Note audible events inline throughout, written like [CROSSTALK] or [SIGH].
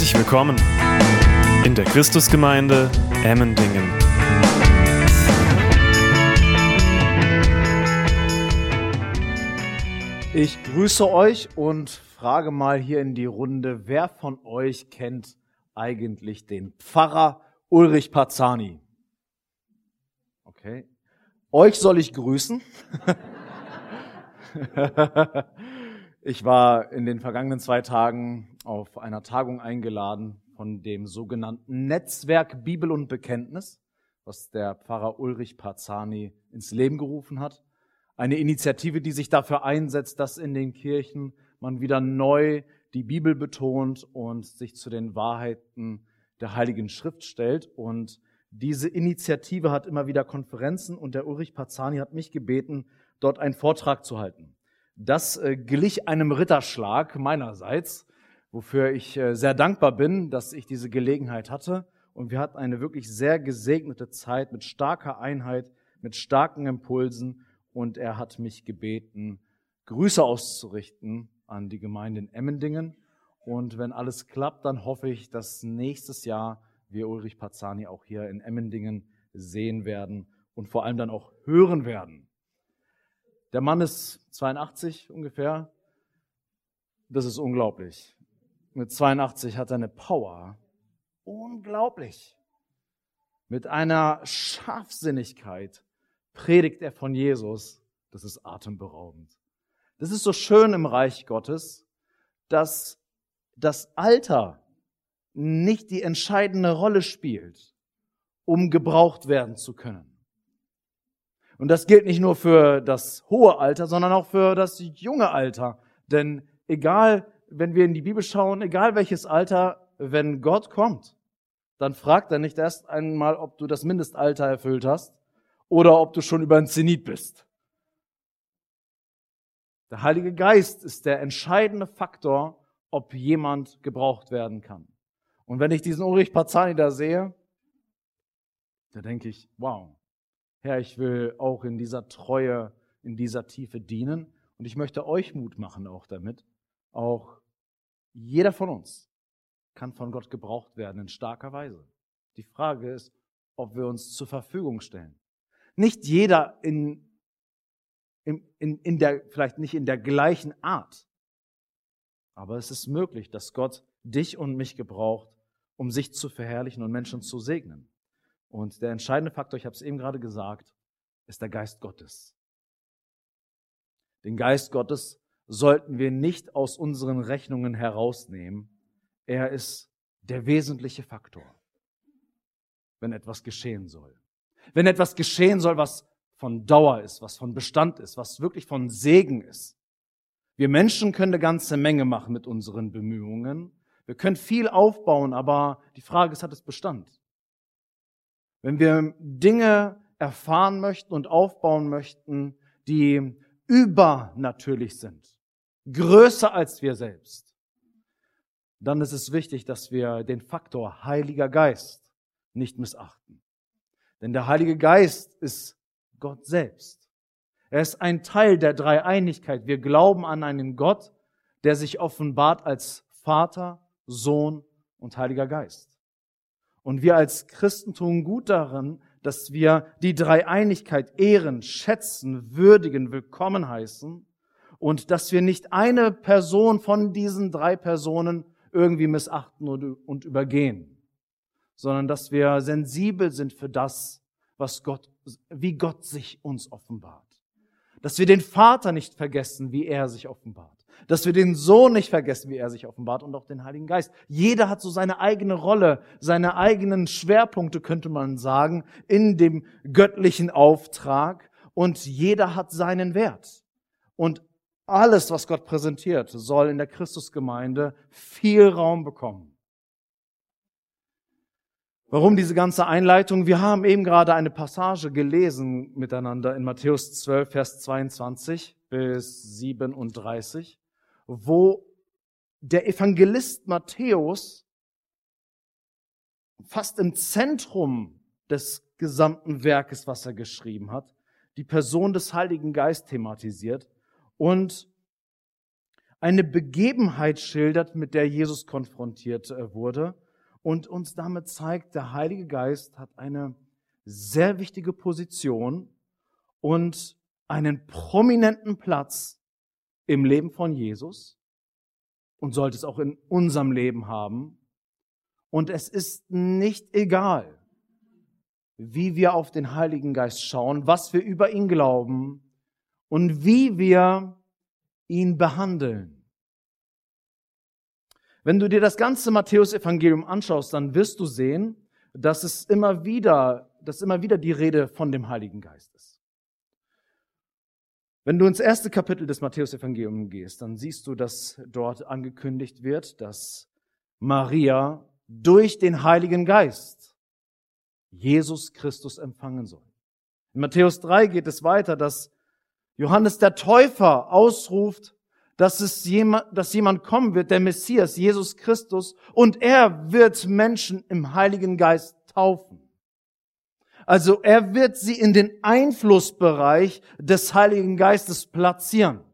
Herzlich willkommen in der Christusgemeinde Emmendingen. Ich grüße euch und frage mal hier in die Runde, wer von euch kennt eigentlich den Pfarrer Ulrich Pazzani? Okay. Euch soll ich grüßen. [LAUGHS] Ich war in den vergangenen zwei Tagen auf einer Tagung eingeladen von dem sogenannten Netzwerk Bibel und Bekenntnis, was der Pfarrer Ulrich Parzani ins Leben gerufen hat. Eine Initiative, die sich dafür einsetzt, dass in den Kirchen man wieder neu die Bibel betont und sich zu den Wahrheiten der Heiligen Schrift stellt. Und diese Initiative hat immer wieder Konferenzen und der Ulrich Parzani hat mich gebeten, dort einen Vortrag zu halten. Das äh, glich einem Ritterschlag meinerseits, wofür ich äh, sehr dankbar bin, dass ich diese Gelegenheit hatte. Und wir hatten eine wirklich sehr gesegnete Zeit mit starker Einheit, mit starken Impulsen. Und er hat mich gebeten, Grüße auszurichten an die Gemeinde in Emmendingen. Und wenn alles klappt, dann hoffe ich, dass nächstes Jahr wir Ulrich Pazzani auch hier in Emmendingen sehen werden und vor allem dann auch hören werden. Der Mann ist 82 ungefähr. Das ist unglaublich. Mit 82 hat er eine Power. Unglaublich. Mit einer Scharfsinnigkeit predigt er von Jesus. Das ist atemberaubend. Das ist so schön im Reich Gottes, dass das Alter nicht die entscheidende Rolle spielt, um gebraucht werden zu können. Und das gilt nicht nur für das hohe Alter, sondern auch für das junge Alter. Denn egal, wenn wir in die Bibel schauen, egal welches Alter, wenn Gott kommt, dann fragt er nicht erst einmal, ob du das Mindestalter erfüllt hast oder ob du schon über ein Zenit bist. Der Heilige Geist ist der entscheidende Faktor, ob jemand gebraucht werden kann. Und wenn ich diesen Ulrich Pazzani da sehe, da denke ich, wow, Herr, ich will auch in dieser Treue, in dieser Tiefe dienen. Und ich möchte euch Mut machen auch damit. Auch jeder von uns kann von Gott gebraucht werden in starker Weise. Die Frage ist, ob wir uns zur Verfügung stellen. Nicht jeder in, in, in, der, vielleicht nicht in der gleichen Art. Aber es ist möglich, dass Gott dich und mich gebraucht, um sich zu verherrlichen und Menschen zu segnen. Und der entscheidende Faktor, ich habe es eben gerade gesagt, ist der Geist Gottes. Den Geist Gottes sollten wir nicht aus unseren Rechnungen herausnehmen. Er ist der wesentliche Faktor, wenn etwas geschehen soll. Wenn etwas geschehen soll, was von Dauer ist, was von Bestand ist, was wirklich von Segen ist. Wir Menschen können eine ganze Menge machen mit unseren Bemühungen. Wir können viel aufbauen, aber die Frage ist, hat es Bestand? wenn wir Dinge erfahren möchten und aufbauen möchten, die übernatürlich sind, größer als wir selbst, dann ist es wichtig, dass wir den Faktor Heiliger Geist nicht missachten. Denn der Heilige Geist ist Gott selbst. Er ist ein Teil der Dreieinigkeit. Wir glauben an einen Gott, der sich offenbart als Vater, Sohn und Heiliger Geist. Und wir als Christen tun gut darin, dass wir die Dreieinigkeit ehren, schätzen, würdigen, willkommen heißen und dass wir nicht eine Person von diesen drei Personen irgendwie missachten und übergehen, sondern dass wir sensibel sind für das, was Gott, wie Gott sich uns offenbart. Dass wir den Vater nicht vergessen, wie er sich offenbart dass wir den Sohn nicht vergessen, wie er sich offenbart und auch den Heiligen Geist. Jeder hat so seine eigene Rolle, seine eigenen Schwerpunkte, könnte man sagen, in dem göttlichen Auftrag und jeder hat seinen Wert. Und alles, was Gott präsentiert, soll in der Christusgemeinde viel Raum bekommen. Warum diese ganze Einleitung? Wir haben eben gerade eine Passage gelesen miteinander in Matthäus 12, Vers 22 bis 37 wo der Evangelist Matthäus fast im Zentrum des gesamten Werkes, was er geschrieben hat, die Person des Heiligen Geist thematisiert und eine Begebenheit schildert, mit der Jesus konfrontiert äh, wurde und uns damit zeigt, der Heilige Geist hat eine sehr wichtige Position und einen prominenten Platz im Leben von Jesus und sollte es auch in unserem Leben haben. Und es ist nicht egal, wie wir auf den Heiligen Geist schauen, was wir über ihn glauben und wie wir ihn behandeln. Wenn du dir das ganze Matthäusevangelium anschaust, dann wirst du sehen, dass es immer wieder, dass immer wieder die Rede von dem Heiligen Geist ist. Wenn du ins erste Kapitel des Matthäusevangeliums gehst, dann siehst du, dass dort angekündigt wird, dass Maria durch den Heiligen Geist Jesus Christus empfangen soll. In Matthäus 3 geht es weiter, dass Johannes der Täufer ausruft, dass es jemand, dass jemand kommen wird, der Messias, Jesus Christus, und er wird Menschen im Heiligen Geist taufen. Also er wird sie in den Einflussbereich des Heiligen Geistes platzieren.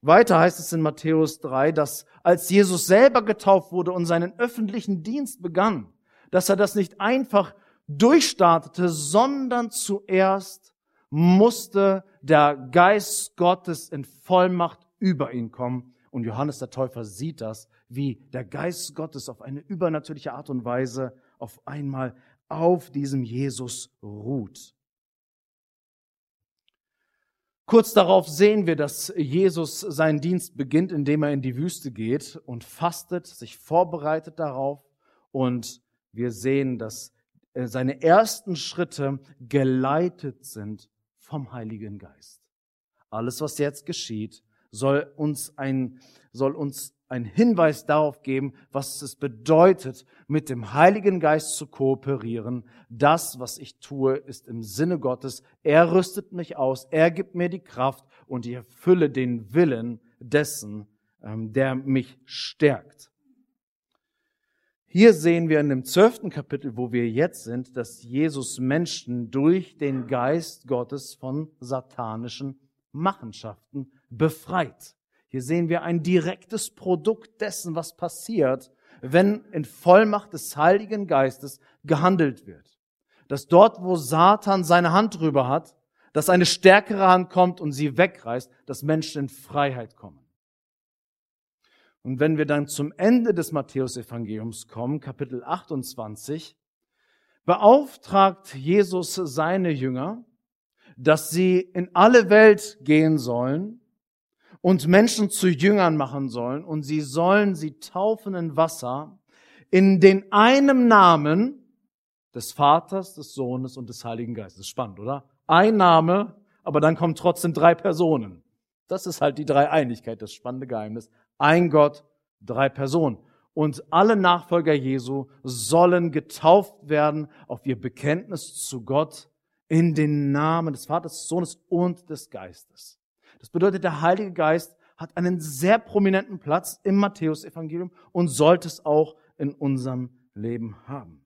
Weiter heißt es in Matthäus 3, dass als Jesus selber getauft wurde und seinen öffentlichen Dienst begann, dass er das nicht einfach durchstartete, sondern zuerst musste der Geist Gottes in Vollmacht über ihn kommen. Und Johannes der Täufer sieht das, wie der Geist Gottes auf eine übernatürliche Art und Weise auf einmal auf diesem Jesus ruht. Kurz darauf sehen wir, dass Jesus seinen Dienst beginnt, indem er in die Wüste geht und fastet, sich vorbereitet darauf und wir sehen, dass äh, seine ersten Schritte geleitet sind vom Heiligen Geist. Alles, was jetzt geschieht, soll uns ein, soll uns ein Hinweis darauf geben, was es bedeutet, mit dem Heiligen Geist zu kooperieren. Das, was ich tue, ist im Sinne Gottes. Er rüstet mich aus, er gibt mir die Kraft und ich erfülle den Willen dessen, ähm, der mich stärkt. Hier sehen wir in dem zwölften Kapitel, wo wir jetzt sind, dass Jesus Menschen durch den Geist Gottes von satanischen Machenschaften befreit. Hier sehen wir ein direktes Produkt dessen, was passiert, wenn in Vollmacht des Heiligen Geistes gehandelt wird. Dass dort, wo Satan seine Hand drüber hat, dass eine stärkere Hand kommt und sie wegreißt, dass Menschen in Freiheit kommen. Und wenn wir dann zum Ende des Matthäusevangeliums kommen, Kapitel 28, beauftragt Jesus seine Jünger, dass sie in alle Welt gehen sollen und Menschen zu Jüngern machen sollen und sie sollen sie taufen in Wasser in den einem Namen des Vaters, des Sohnes und des Heiligen Geistes. Spannend, oder? Ein Name, aber dann kommen trotzdem drei Personen. Das ist halt die Dreieinigkeit, das spannende Geheimnis. Ein Gott, drei Personen. Und alle Nachfolger Jesu sollen getauft werden auf ihr Bekenntnis zu Gott in den Namen des Vaters, des Sohnes und des Geistes. Das bedeutet, der Heilige Geist hat einen sehr prominenten Platz im Matthäusevangelium und sollte es auch in unserem Leben haben.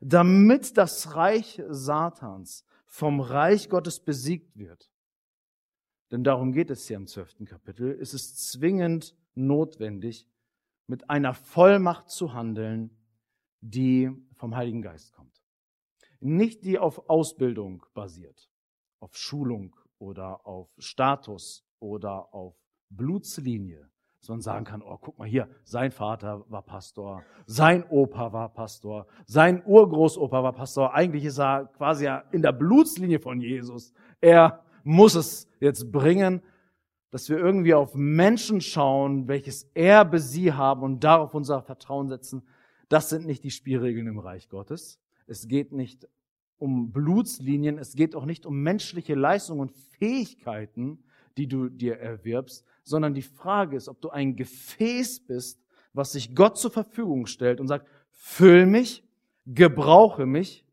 Damit das Reich Satans vom Reich Gottes besiegt wird, denn darum geht es hier im zwölften Kapitel, ist es zwingend notwendig, mit einer Vollmacht zu handeln, die vom Heiligen Geist kommt. Nicht die auf Ausbildung basiert, auf Schulung oder auf Status oder auf Blutslinie, man sagen kann, oh, guck mal hier, sein Vater war Pastor, sein Opa war Pastor, sein Urgroßopa war Pastor. Eigentlich ist er quasi in der Blutslinie von Jesus. Er muss es jetzt bringen, dass wir irgendwie auf Menschen schauen, welches Erbe sie haben und darauf unser Vertrauen setzen. Das sind nicht die Spielregeln im Reich Gottes. Es geht nicht um Blutslinien, es geht auch nicht um menschliche Leistungen und Fähigkeiten, die du dir erwirbst, sondern die Frage ist, ob du ein Gefäß bist, was sich Gott zur Verfügung stellt und sagt, füll mich, gebrauche mich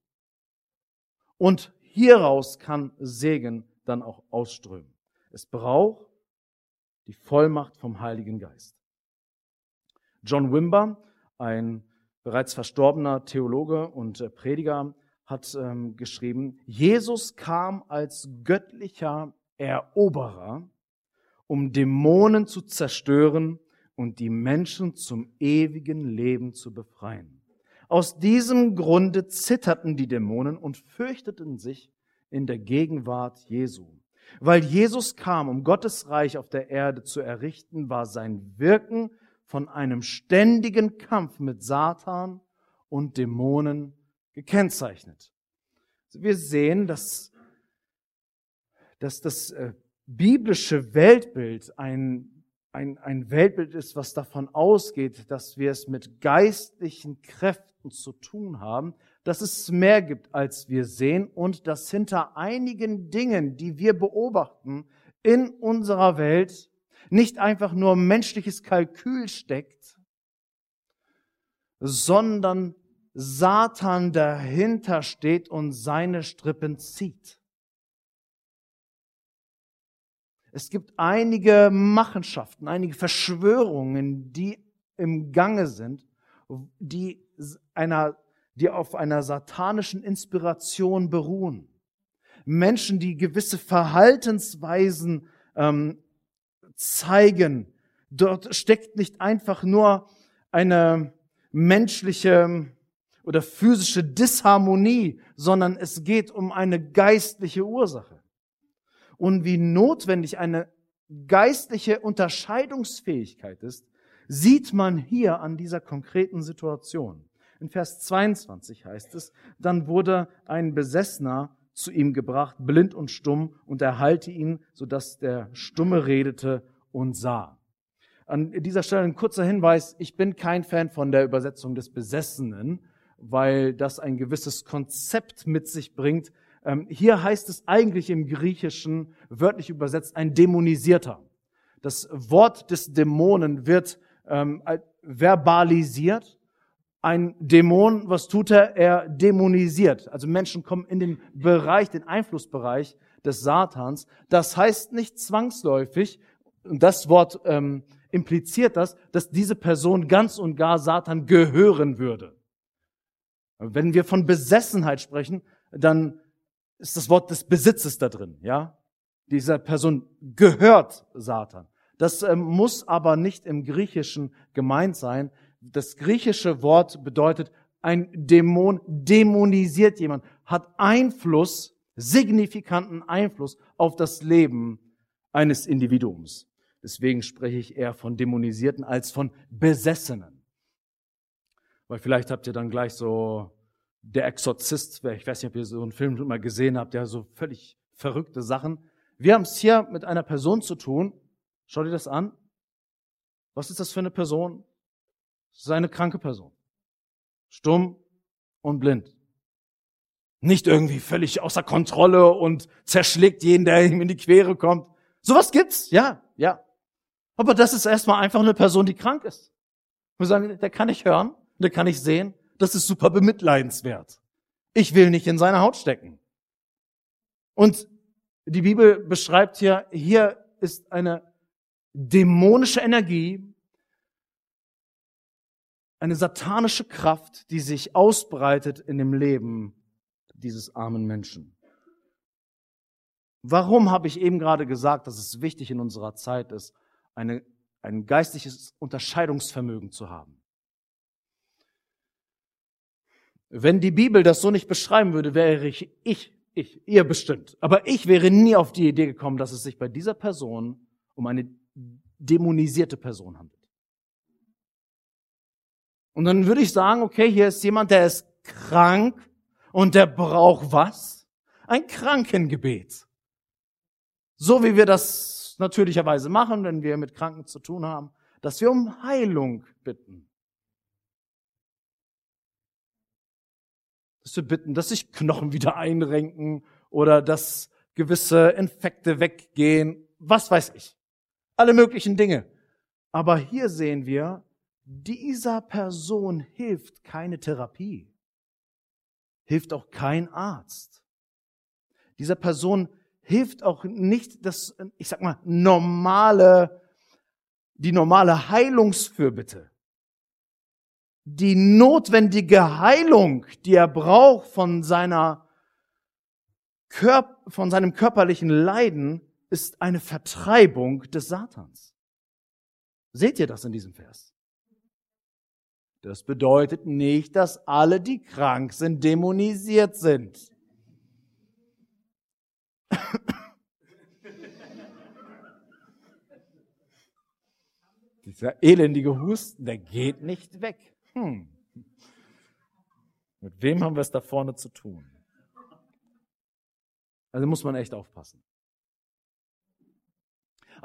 und hieraus kann Segen dann auch ausströmen. Es braucht die Vollmacht vom Heiligen Geist. John Wimber, ein bereits verstorbener Theologe und äh, Prediger, hat ähm, geschrieben, Jesus kam als göttlicher Eroberer um Dämonen zu zerstören und die Menschen zum ewigen Leben zu befreien. Aus diesem Grunde zitterten die Dämonen und fürchteten sich in der Gegenwart Jesu. Weil Jesus kam, um Gottes Reich auf der Erde zu errichten, war sein Wirken von einem ständigen Kampf mit Satan und Dämonen gekennzeichnet. Wir sehen, dass, dass das äh, biblische Weltbild ein, ein, ein Weltbild ist, was davon ausgeht, dass wir es mit geistlichen Kräften zu tun haben, dass es mehr gibt, als wir sehen und dass hinter einigen Dingen, die wir beobachten in unserer Welt, nicht einfach nur menschliches Kalkül steckt, sondern Satan dahinter steht und seine Strippen zieht. Es gibt einige Machenschaften, einige Verschwörungen, die im Gange sind, die einer, die auf einer satanischen Inspiration beruhen. Menschen, die gewisse Verhaltensweisen ähm, zeigen. Dort steckt nicht einfach nur eine menschliche oder physische Disharmonie, sondern es geht um eine geistliche Ursache und wie notwendig eine geistliche Unterscheidungsfähigkeit ist, sieht man hier an dieser konkreten Situation. In Vers 22 heißt es, dann wurde ein Besessener zu ihm gebracht, blind und stumm, und er halte ihn, sodass der Stumme redete und sah. An dieser Stelle ein kurzer Hinweis, ich bin kein Fan von der Übersetzung des Besessenen, weil das ein gewisses Konzept mit sich bringt, ähm, hier heißt es eigentlich im Griechischen, wörtlich übersetzt, ein Dämonisierter. Das Wort des Dämonen wird ähm, verbalisiert. Ein Dämon, was tut er? Er dämonisiert. Also Menschen kommen in den Bereich, den Einflussbereich des Satans. Das heißt nicht zwangsläufig, und das Wort ähm, impliziert das, dass diese Person ganz und gar Satan gehören würde. Wenn wir von Besessenheit sprechen, dann ist das Wort des Besitzes da drin, ja? Dieser Person gehört Satan. Das ähm, muss aber nicht im Griechischen gemeint sein. Das griechische Wort bedeutet, ein Dämon dämonisiert jemand, hat Einfluss, signifikanten Einfluss auf das Leben eines Individuums. Deswegen spreche ich eher von Dämonisierten als von Besessenen. Weil vielleicht habt ihr dann gleich so der Exorzist, ich weiß nicht, ob ihr so einen Film mal gesehen habt, der so völlig verrückte Sachen. Wir haben es hier mit einer Person zu tun. Schau dir das an. Was ist das für eine Person? Das ist eine kranke Person. Stumm und blind. Nicht irgendwie völlig außer Kontrolle und zerschlägt jeden, der ihm in die Quere kommt. Sowas gibt's, ja, ja. Aber das ist erstmal einfach eine Person, die krank ist. Wir sagen, der kann nicht hören, der kann nicht sehen, das ist super bemitleidenswert. Ich will nicht in seine Haut stecken. Und die Bibel beschreibt hier, hier ist eine dämonische Energie, eine satanische Kraft, die sich ausbreitet in dem Leben dieses armen Menschen. Warum habe ich eben gerade gesagt, dass es wichtig in unserer Zeit ist, eine, ein geistliches Unterscheidungsvermögen zu haben? Wenn die Bibel das so nicht beschreiben würde, wäre ich, ich, ich, ihr bestimmt. Aber ich wäre nie auf die Idee gekommen, dass es sich bei dieser Person um eine dämonisierte Person handelt. Und dann würde ich sagen, okay, hier ist jemand, der ist krank und der braucht was? Ein Krankengebet. So wie wir das natürlicherweise machen, wenn wir mit Kranken zu tun haben, dass wir um Heilung bitten. dass wir bitten, dass sich Knochen wieder einrenken oder dass gewisse Infekte weggehen, was weiß ich. Alle möglichen Dinge. Aber hier sehen wir, dieser Person hilft keine Therapie, hilft auch kein Arzt. Dieser Person hilft auch nicht das, ich sag mal, normale, die normale Heilungsfürbitte die notwendige Heilung, die er braucht von seiner Körp von seinem körperlichen Leiden, ist eine Vertreibung des Satans. Seht ihr das in diesem Vers? Das bedeutet nicht, dass alle, die krank sind, dämonisiert sind. [LAUGHS] Dieser elendige Husten, der geht nicht weg. Hm. Mit wem haben wir es da vorne zu tun? Also muss man echt aufpassen.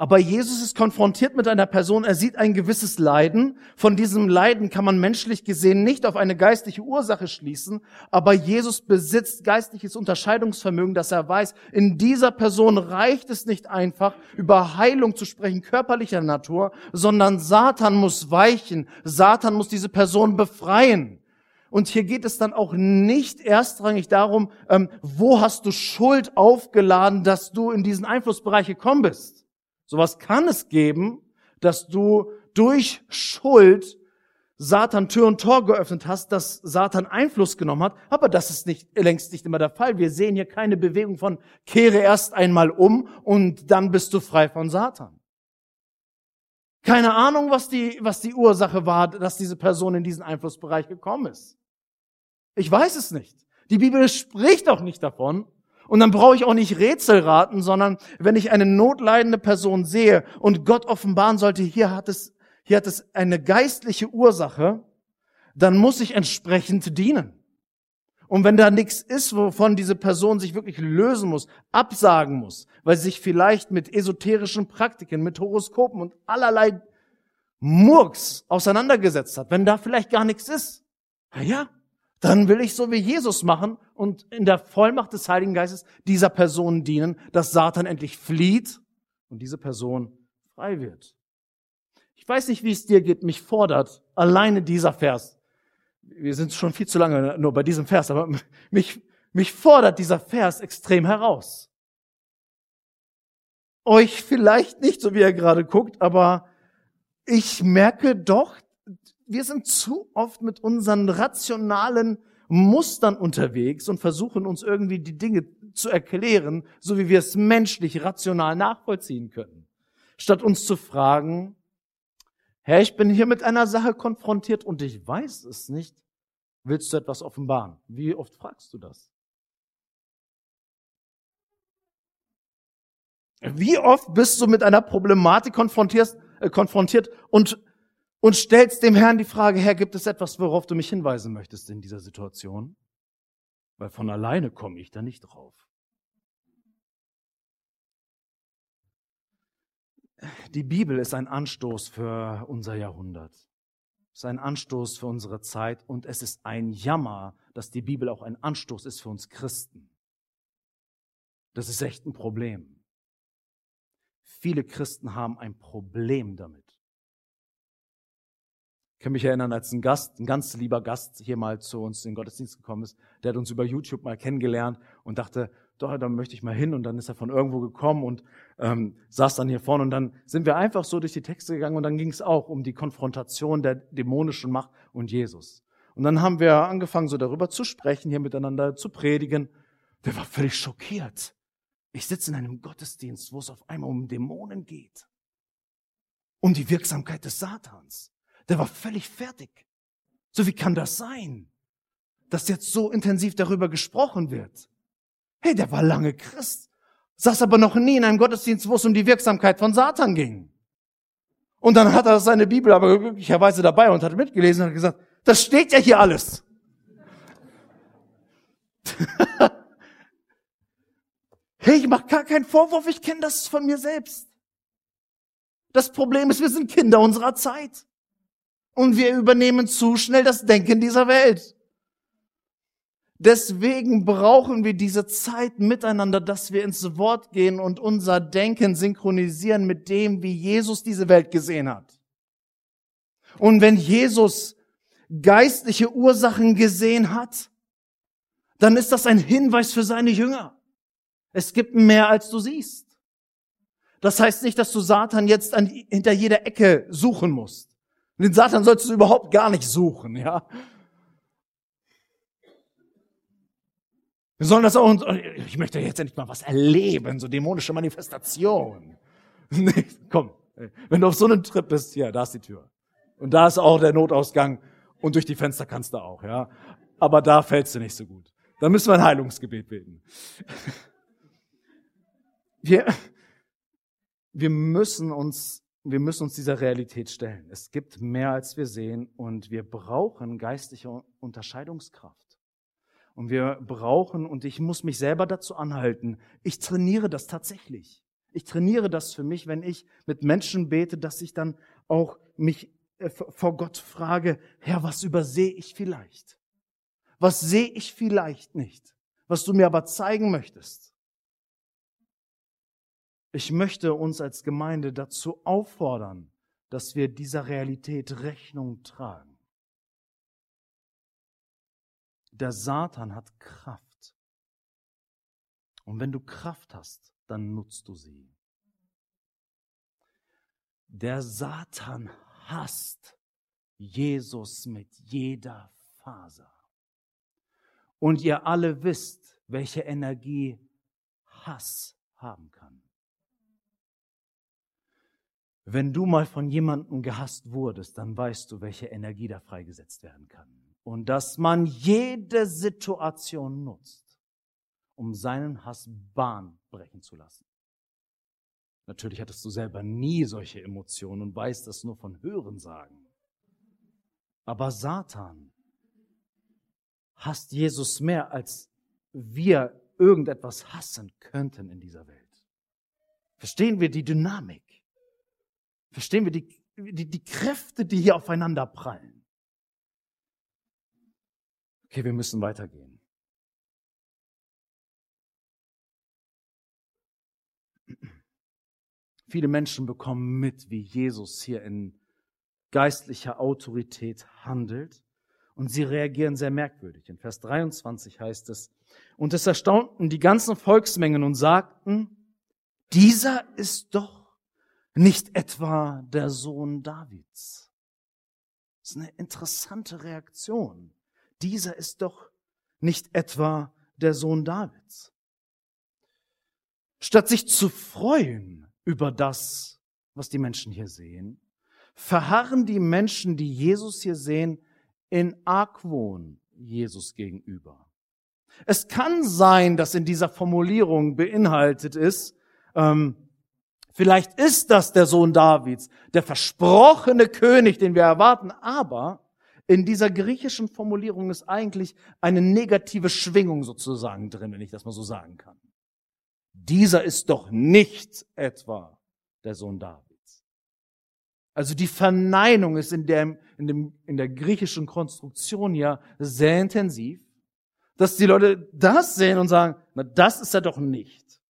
Aber Jesus ist konfrontiert mit einer Person, er sieht ein gewisses Leiden. Von diesem Leiden kann man menschlich gesehen nicht auf eine geistliche Ursache schließen, aber Jesus besitzt geistliches Unterscheidungsvermögen, dass er weiß, in dieser Person reicht es nicht einfach, über Heilung zu sprechen, körperlicher Natur, sondern Satan muss weichen, Satan muss diese Person befreien. Und hier geht es dann auch nicht erstrangig darum, ähm, wo hast du Schuld aufgeladen, dass du in diesen Einflussbereich gekommen bist Sowas kann es geben, dass du durch Schuld Satan Tür und Tor geöffnet hast, dass Satan Einfluss genommen hat, aber das ist nicht, längst nicht immer der Fall. Wir sehen hier keine Bewegung von kehre erst einmal um und dann bist du frei von Satan. Keine Ahnung, was die, was die Ursache war, dass diese Person in diesen Einflussbereich gekommen ist. Ich weiß es nicht. Die Bibel spricht auch nicht davon. Und dann brauche ich auch nicht Rätsel raten, sondern wenn ich eine notleidende Person sehe und Gott offenbaren sollte, hier hat es, hier hat es eine geistliche Ursache, dann muss ich entsprechend dienen. Und wenn da nichts ist, wovon diese Person sich wirklich lösen muss, absagen muss, weil sie sich vielleicht mit esoterischen Praktiken, mit Horoskopen und allerlei Murks auseinandergesetzt hat, wenn da vielleicht gar nichts ist, na ja, dann will ich so wie Jesus machen und in der Vollmacht des Heiligen Geistes dieser Person dienen, dass Satan endlich flieht und diese Person frei wird. Ich weiß nicht, wie es dir geht, mich fordert alleine dieser Vers. Wir sind schon viel zu lange nur bei diesem Vers, aber mich, mich fordert dieser Vers extrem heraus. Euch vielleicht nicht, so wie er gerade guckt, aber ich merke doch, wir sind zu oft mit unseren rationalen Mustern unterwegs und versuchen uns irgendwie die Dinge zu erklären, so wie wir es menschlich rational nachvollziehen können. Statt uns zu fragen, Herr, ich bin hier mit einer Sache konfrontiert und ich weiß es nicht. Willst du etwas offenbaren? Wie oft fragst du das? Wie oft bist du mit einer Problematik konfrontiert, äh, konfrontiert und und stellst dem Herrn die Frage, Herr, gibt es etwas, worauf du mich hinweisen möchtest in dieser Situation? Weil von alleine komme ich da nicht drauf. Die Bibel ist ein Anstoß für unser Jahrhundert. Ist ein Anstoß für unsere Zeit und es ist ein Jammer, dass die Bibel auch ein Anstoß ist für uns Christen. Das ist echt ein Problem. Viele Christen haben ein Problem damit. Ich kann mich erinnern, als ein Gast, ein ganz lieber Gast hier mal zu uns in den Gottesdienst gekommen ist, der hat uns über YouTube mal kennengelernt und dachte, doch, da möchte ich mal hin. Und dann ist er von irgendwo gekommen und ähm, saß dann hier vorne. Und dann sind wir einfach so durch die Texte gegangen und dann ging es auch um die Konfrontation der dämonischen Macht und Jesus. Und dann haben wir angefangen, so darüber zu sprechen, hier miteinander zu predigen. Der war völlig schockiert. Ich sitze in einem Gottesdienst, wo es auf einmal um Dämonen geht. Um die Wirksamkeit des Satans. Der war völlig fertig. So wie kann das sein, dass jetzt so intensiv darüber gesprochen wird? Hey, der war lange Christ, saß aber noch nie in einem Gottesdienst, wo es um die Wirksamkeit von Satan ging. Und dann hat er seine Bibel aber glücklicherweise dabei und hat mitgelesen und hat gesagt, das steht ja hier alles. [LAUGHS] hey, ich mache gar keinen Vorwurf, ich kenne das von mir selbst. Das Problem ist, wir sind Kinder unserer Zeit. Und wir übernehmen zu schnell das Denken dieser Welt. Deswegen brauchen wir diese Zeit miteinander, dass wir ins Wort gehen und unser Denken synchronisieren mit dem, wie Jesus diese Welt gesehen hat. Und wenn Jesus geistliche Ursachen gesehen hat, dann ist das ein Hinweis für seine Jünger. Es gibt mehr, als du siehst. Das heißt nicht, dass du Satan jetzt an, hinter jeder Ecke suchen musst. Den Satan sollst du überhaupt gar nicht suchen, ja. Wir sollen das auch, ich möchte jetzt endlich mal was erleben, so dämonische Manifestation. [LAUGHS] Nee, komm, wenn du auf so einem Trip bist, hier, da ist die Tür. Und da ist auch der Notausgang und durch die Fenster kannst du auch, ja. Aber da fällst du nicht so gut. Da müssen wir ein Heilungsgebet beten. [LAUGHS] Wir, wir müssen uns, wir müssen uns dieser Realität stellen. Es gibt mehr als wir sehen und wir brauchen geistliche Unterscheidungskraft. Und wir brauchen, und ich muss mich selber dazu anhalten, ich trainiere das tatsächlich. Ich trainiere das für mich, wenn ich mit Menschen bete, dass ich dann auch mich äh, vor Gott frage, Herr, was übersehe ich vielleicht? Was sehe ich vielleicht nicht? Was du mir aber zeigen möchtest? Ich möchte uns als Gemeinde dazu auffordern, dass wir dieser Realität Rechnung tragen. Der Satan hat Kraft. Und wenn du Kraft hast, dann nutzt du sie. Der Satan hasst Jesus mit jeder Faser. Und ihr alle wisst, welche Energie Hass haben kann. Wenn du mal von jemandem gehasst wurdest, dann weißt du, welche Energie da freigesetzt werden kann. Und dass man jede Situation nutzt, um seinen Hass Bahn brechen zu lassen. Natürlich hattest du selber nie solche Emotionen und weißt das nur von Hören sagen. Aber Satan hasst Jesus mehr, als wir irgendetwas hassen könnten in dieser Welt. Verstehen wir die Dynamik? Verstehen wir die, die, die Kräfte, die hier aufeinander prallen? Okay, wir müssen weitergehen. Viele Menschen bekommen mit, wie Jesus hier in geistlicher Autorität handelt. Und sie reagieren sehr merkwürdig. In Vers 23 heißt es, und es erstaunten die ganzen Volksmengen und sagten, dieser ist doch nicht etwa der Sohn Davids. Das ist eine interessante Reaktion. Dieser ist doch nicht etwa der Sohn Davids. Statt sich zu freuen über das, was die Menschen hier sehen, verharren die Menschen, die Jesus hier sehen, in Argwohn Jesus gegenüber. Es kann sein, dass in dieser Formulierung beinhaltet ist, ähm, vielleicht ist das der Sohn Davids, der versprochene König, den wir erwarten, aber in dieser griechischen Formulierung ist eigentlich eine negative Schwingung sozusagen drin, wenn ich das mal so sagen kann. Dieser ist doch nicht etwa der Sohn Davids. Also die Verneinung ist in der, in, dem, in der griechischen Konstruktion ja sehr intensiv, dass die Leute das sehen und sagen, na, das ist er doch nicht.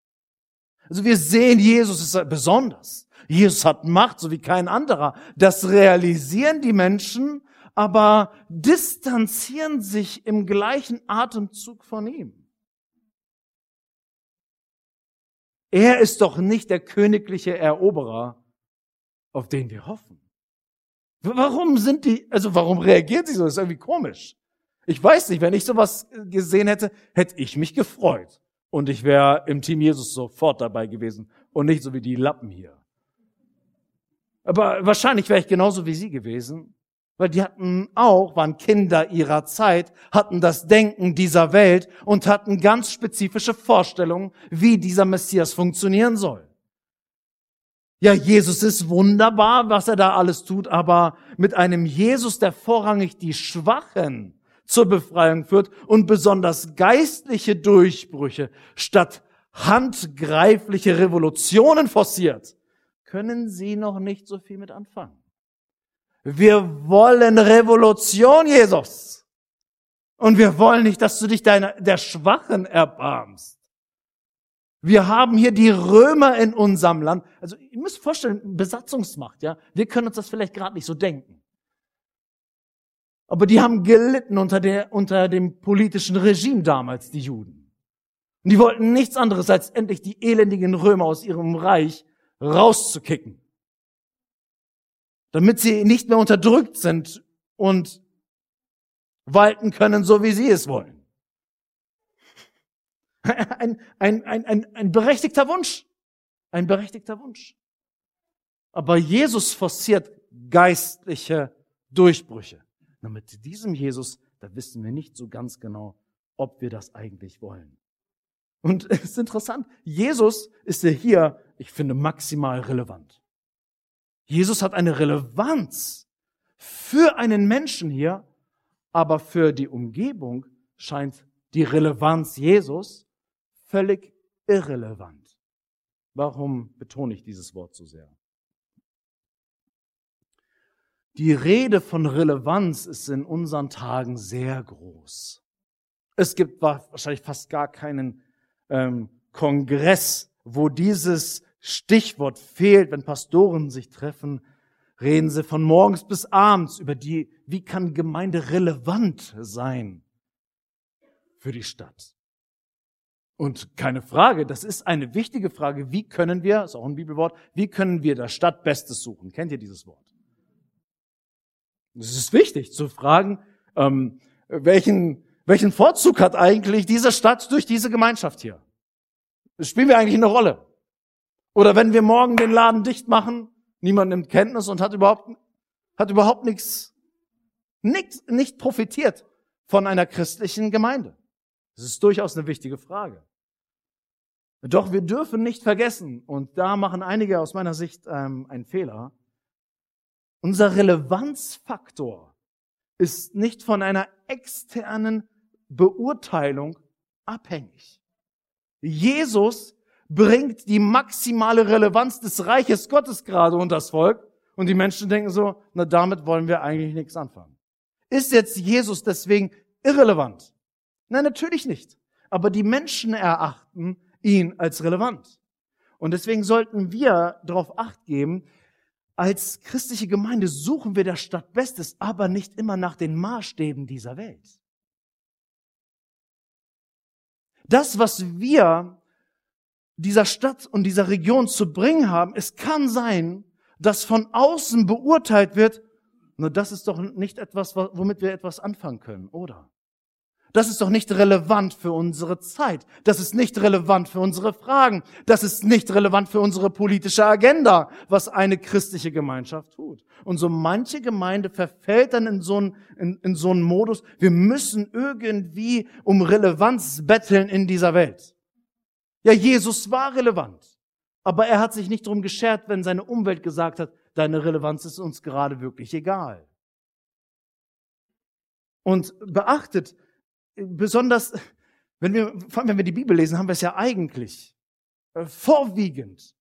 Also wir sehen, Jesus ist besonders. Jesus hat Macht, so wie kein anderer. Das realisieren die Menschen, aber distanzieren sich im gleichen Atemzug von ihm. Er ist doch nicht der königliche Eroberer, auf den wir hoffen. Warum sind die, also warum reagieren sie so? Das ist irgendwie komisch. Ich weiß nicht, wenn ich sowas gesehen hätte, hätte ich mich gefreut. Und ich wäre im Team Jesus sofort dabei gewesen und nicht so wie die Lappen hier. Aber wahrscheinlich wäre ich genauso wie sie gewesen weil die hatten auch, waren Kinder ihrer Zeit, hatten das Denken dieser Welt und hatten ganz spezifische Vorstellungen, wie dieser Messias funktionieren soll. Ja, Jesus ist wunderbar, was er da alles tut, aber mit einem Jesus, der vorrangig die Schwachen zur Befreiung führt und besonders geistliche Durchbrüche statt handgreifliche Revolutionen forciert, können Sie noch nicht so viel mit anfangen. Wir wollen Revolution, Jesus. Und wir wollen nicht, dass du dich deiner, der Schwachen erbarmst. Wir haben hier die Römer in unserem Land. Also, ihr müsst vorstellen, Besatzungsmacht, ja. Wir können uns das vielleicht gerade nicht so denken. Aber die haben gelitten unter der, unter dem politischen Regime damals, die Juden. Und die wollten nichts anderes, als endlich die elendigen Römer aus ihrem Reich rauszukicken damit sie nicht mehr unterdrückt sind und walten können, so wie sie es wollen. [LAUGHS] ein, ein, ein, ein, ein berechtigter Wunsch. Ein berechtigter Wunsch. Aber Jesus forciert geistliche Durchbrüche. Na, mit diesem Jesus, da wissen wir nicht so ganz genau, ob wir das eigentlich wollen. Und [LAUGHS] es ist interessant, Jesus ist ja hier, ich finde, maximal relevant. Jesus hat eine Relevanz für einen Menschen hier, aber für die Umgebung scheint die Relevanz Jesus völlig irrelevant. Warum betone ich dieses Wort so sehr? Die Rede von Relevanz ist in unseren Tagen sehr groß. Es gibt wahrscheinlich fast gar keinen ähm, Kongress, wo dieses Stichwort fehlt, wenn Pastoren sich treffen, reden sie von morgens bis abends über die, wie kann Gemeinde relevant sein für die Stadt. Und keine Frage, das ist eine wichtige Frage. Wie können wir, ist auch ein Bibelwort, wie können wir das Stadtbestes suchen? Kennt ihr dieses Wort? Es ist wichtig zu fragen, ähm, welchen, welchen Vorzug hat eigentlich diese Stadt durch diese Gemeinschaft hier? Spielen wir eigentlich eine Rolle. Oder wenn wir morgen den Laden dicht machen, niemand nimmt Kenntnis und hat überhaupt, hat überhaupt nichts, nichts, nicht profitiert von einer christlichen Gemeinde. Das ist durchaus eine wichtige Frage. Doch wir dürfen nicht vergessen, und da machen einige aus meiner Sicht ähm, einen Fehler, unser Relevanzfaktor ist nicht von einer externen Beurteilung abhängig. Jesus bringt die maximale Relevanz des Reiches Gottes gerade unter das Volk und die Menschen denken so, na damit wollen wir eigentlich nichts anfangen. Ist jetzt Jesus deswegen irrelevant? Nein, natürlich nicht. Aber die Menschen erachten ihn als relevant. Und deswegen sollten wir darauf acht geben, als christliche Gemeinde suchen wir der Stadt Bestes, aber nicht immer nach den Maßstäben dieser Welt. Das, was wir dieser Stadt und dieser Region zu bringen haben, es kann sein, dass von außen beurteilt wird, nur das ist doch nicht etwas, womit wir etwas anfangen können, oder? Das ist doch nicht relevant für unsere Zeit. Das ist nicht relevant für unsere Fragen. Das ist nicht relevant für unsere politische Agenda, was eine christliche Gemeinschaft tut. Und so manche Gemeinde verfällt dann in so einen, in, in so einen Modus, wir müssen irgendwie um Relevanz betteln in dieser Welt. Ja, Jesus war relevant. Aber er hat sich nicht darum geschert, wenn seine Umwelt gesagt hat, deine Relevanz ist uns gerade wirklich egal. Und beachtet, besonders, wenn wir, vor allem wenn wir die Bibel lesen, haben wir es ja eigentlich äh, vorwiegend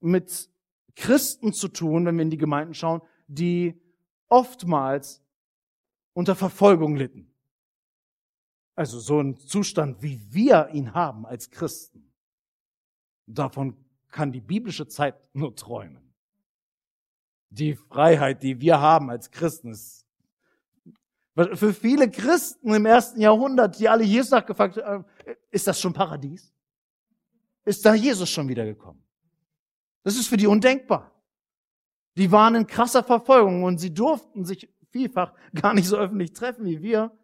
mit Christen zu tun, wenn wir in die Gemeinden schauen, die oftmals unter Verfolgung litten. Also so ein Zustand, wie wir ihn haben als Christen. Davon kann die biblische Zeit nur träumen. Die Freiheit, die wir haben als Christen, ist für viele Christen im ersten Jahrhundert, die alle Jesus nachgefragt haben, äh, ist das schon Paradies? Ist da Jesus schon wiedergekommen? Das ist für die undenkbar. Die waren in krasser Verfolgung und sie durften sich vielfach gar nicht so öffentlich treffen wie wir.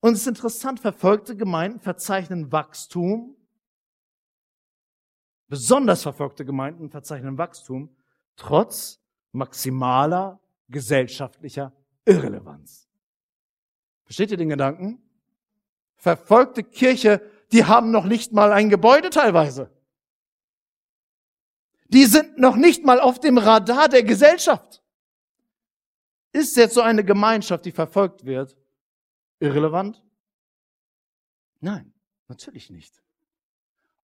Und es ist interessant, verfolgte Gemeinden verzeichnen Wachstum. Besonders verfolgte Gemeinden verzeichnen Wachstum trotz maximaler gesellschaftlicher Irrelevanz. Versteht ihr den Gedanken? Verfolgte Kirche, die haben noch nicht mal ein Gebäude teilweise. Die sind noch nicht mal auf dem Radar der Gesellschaft. Ist jetzt so eine Gemeinschaft, die verfolgt wird, irrelevant? Nein, natürlich nicht.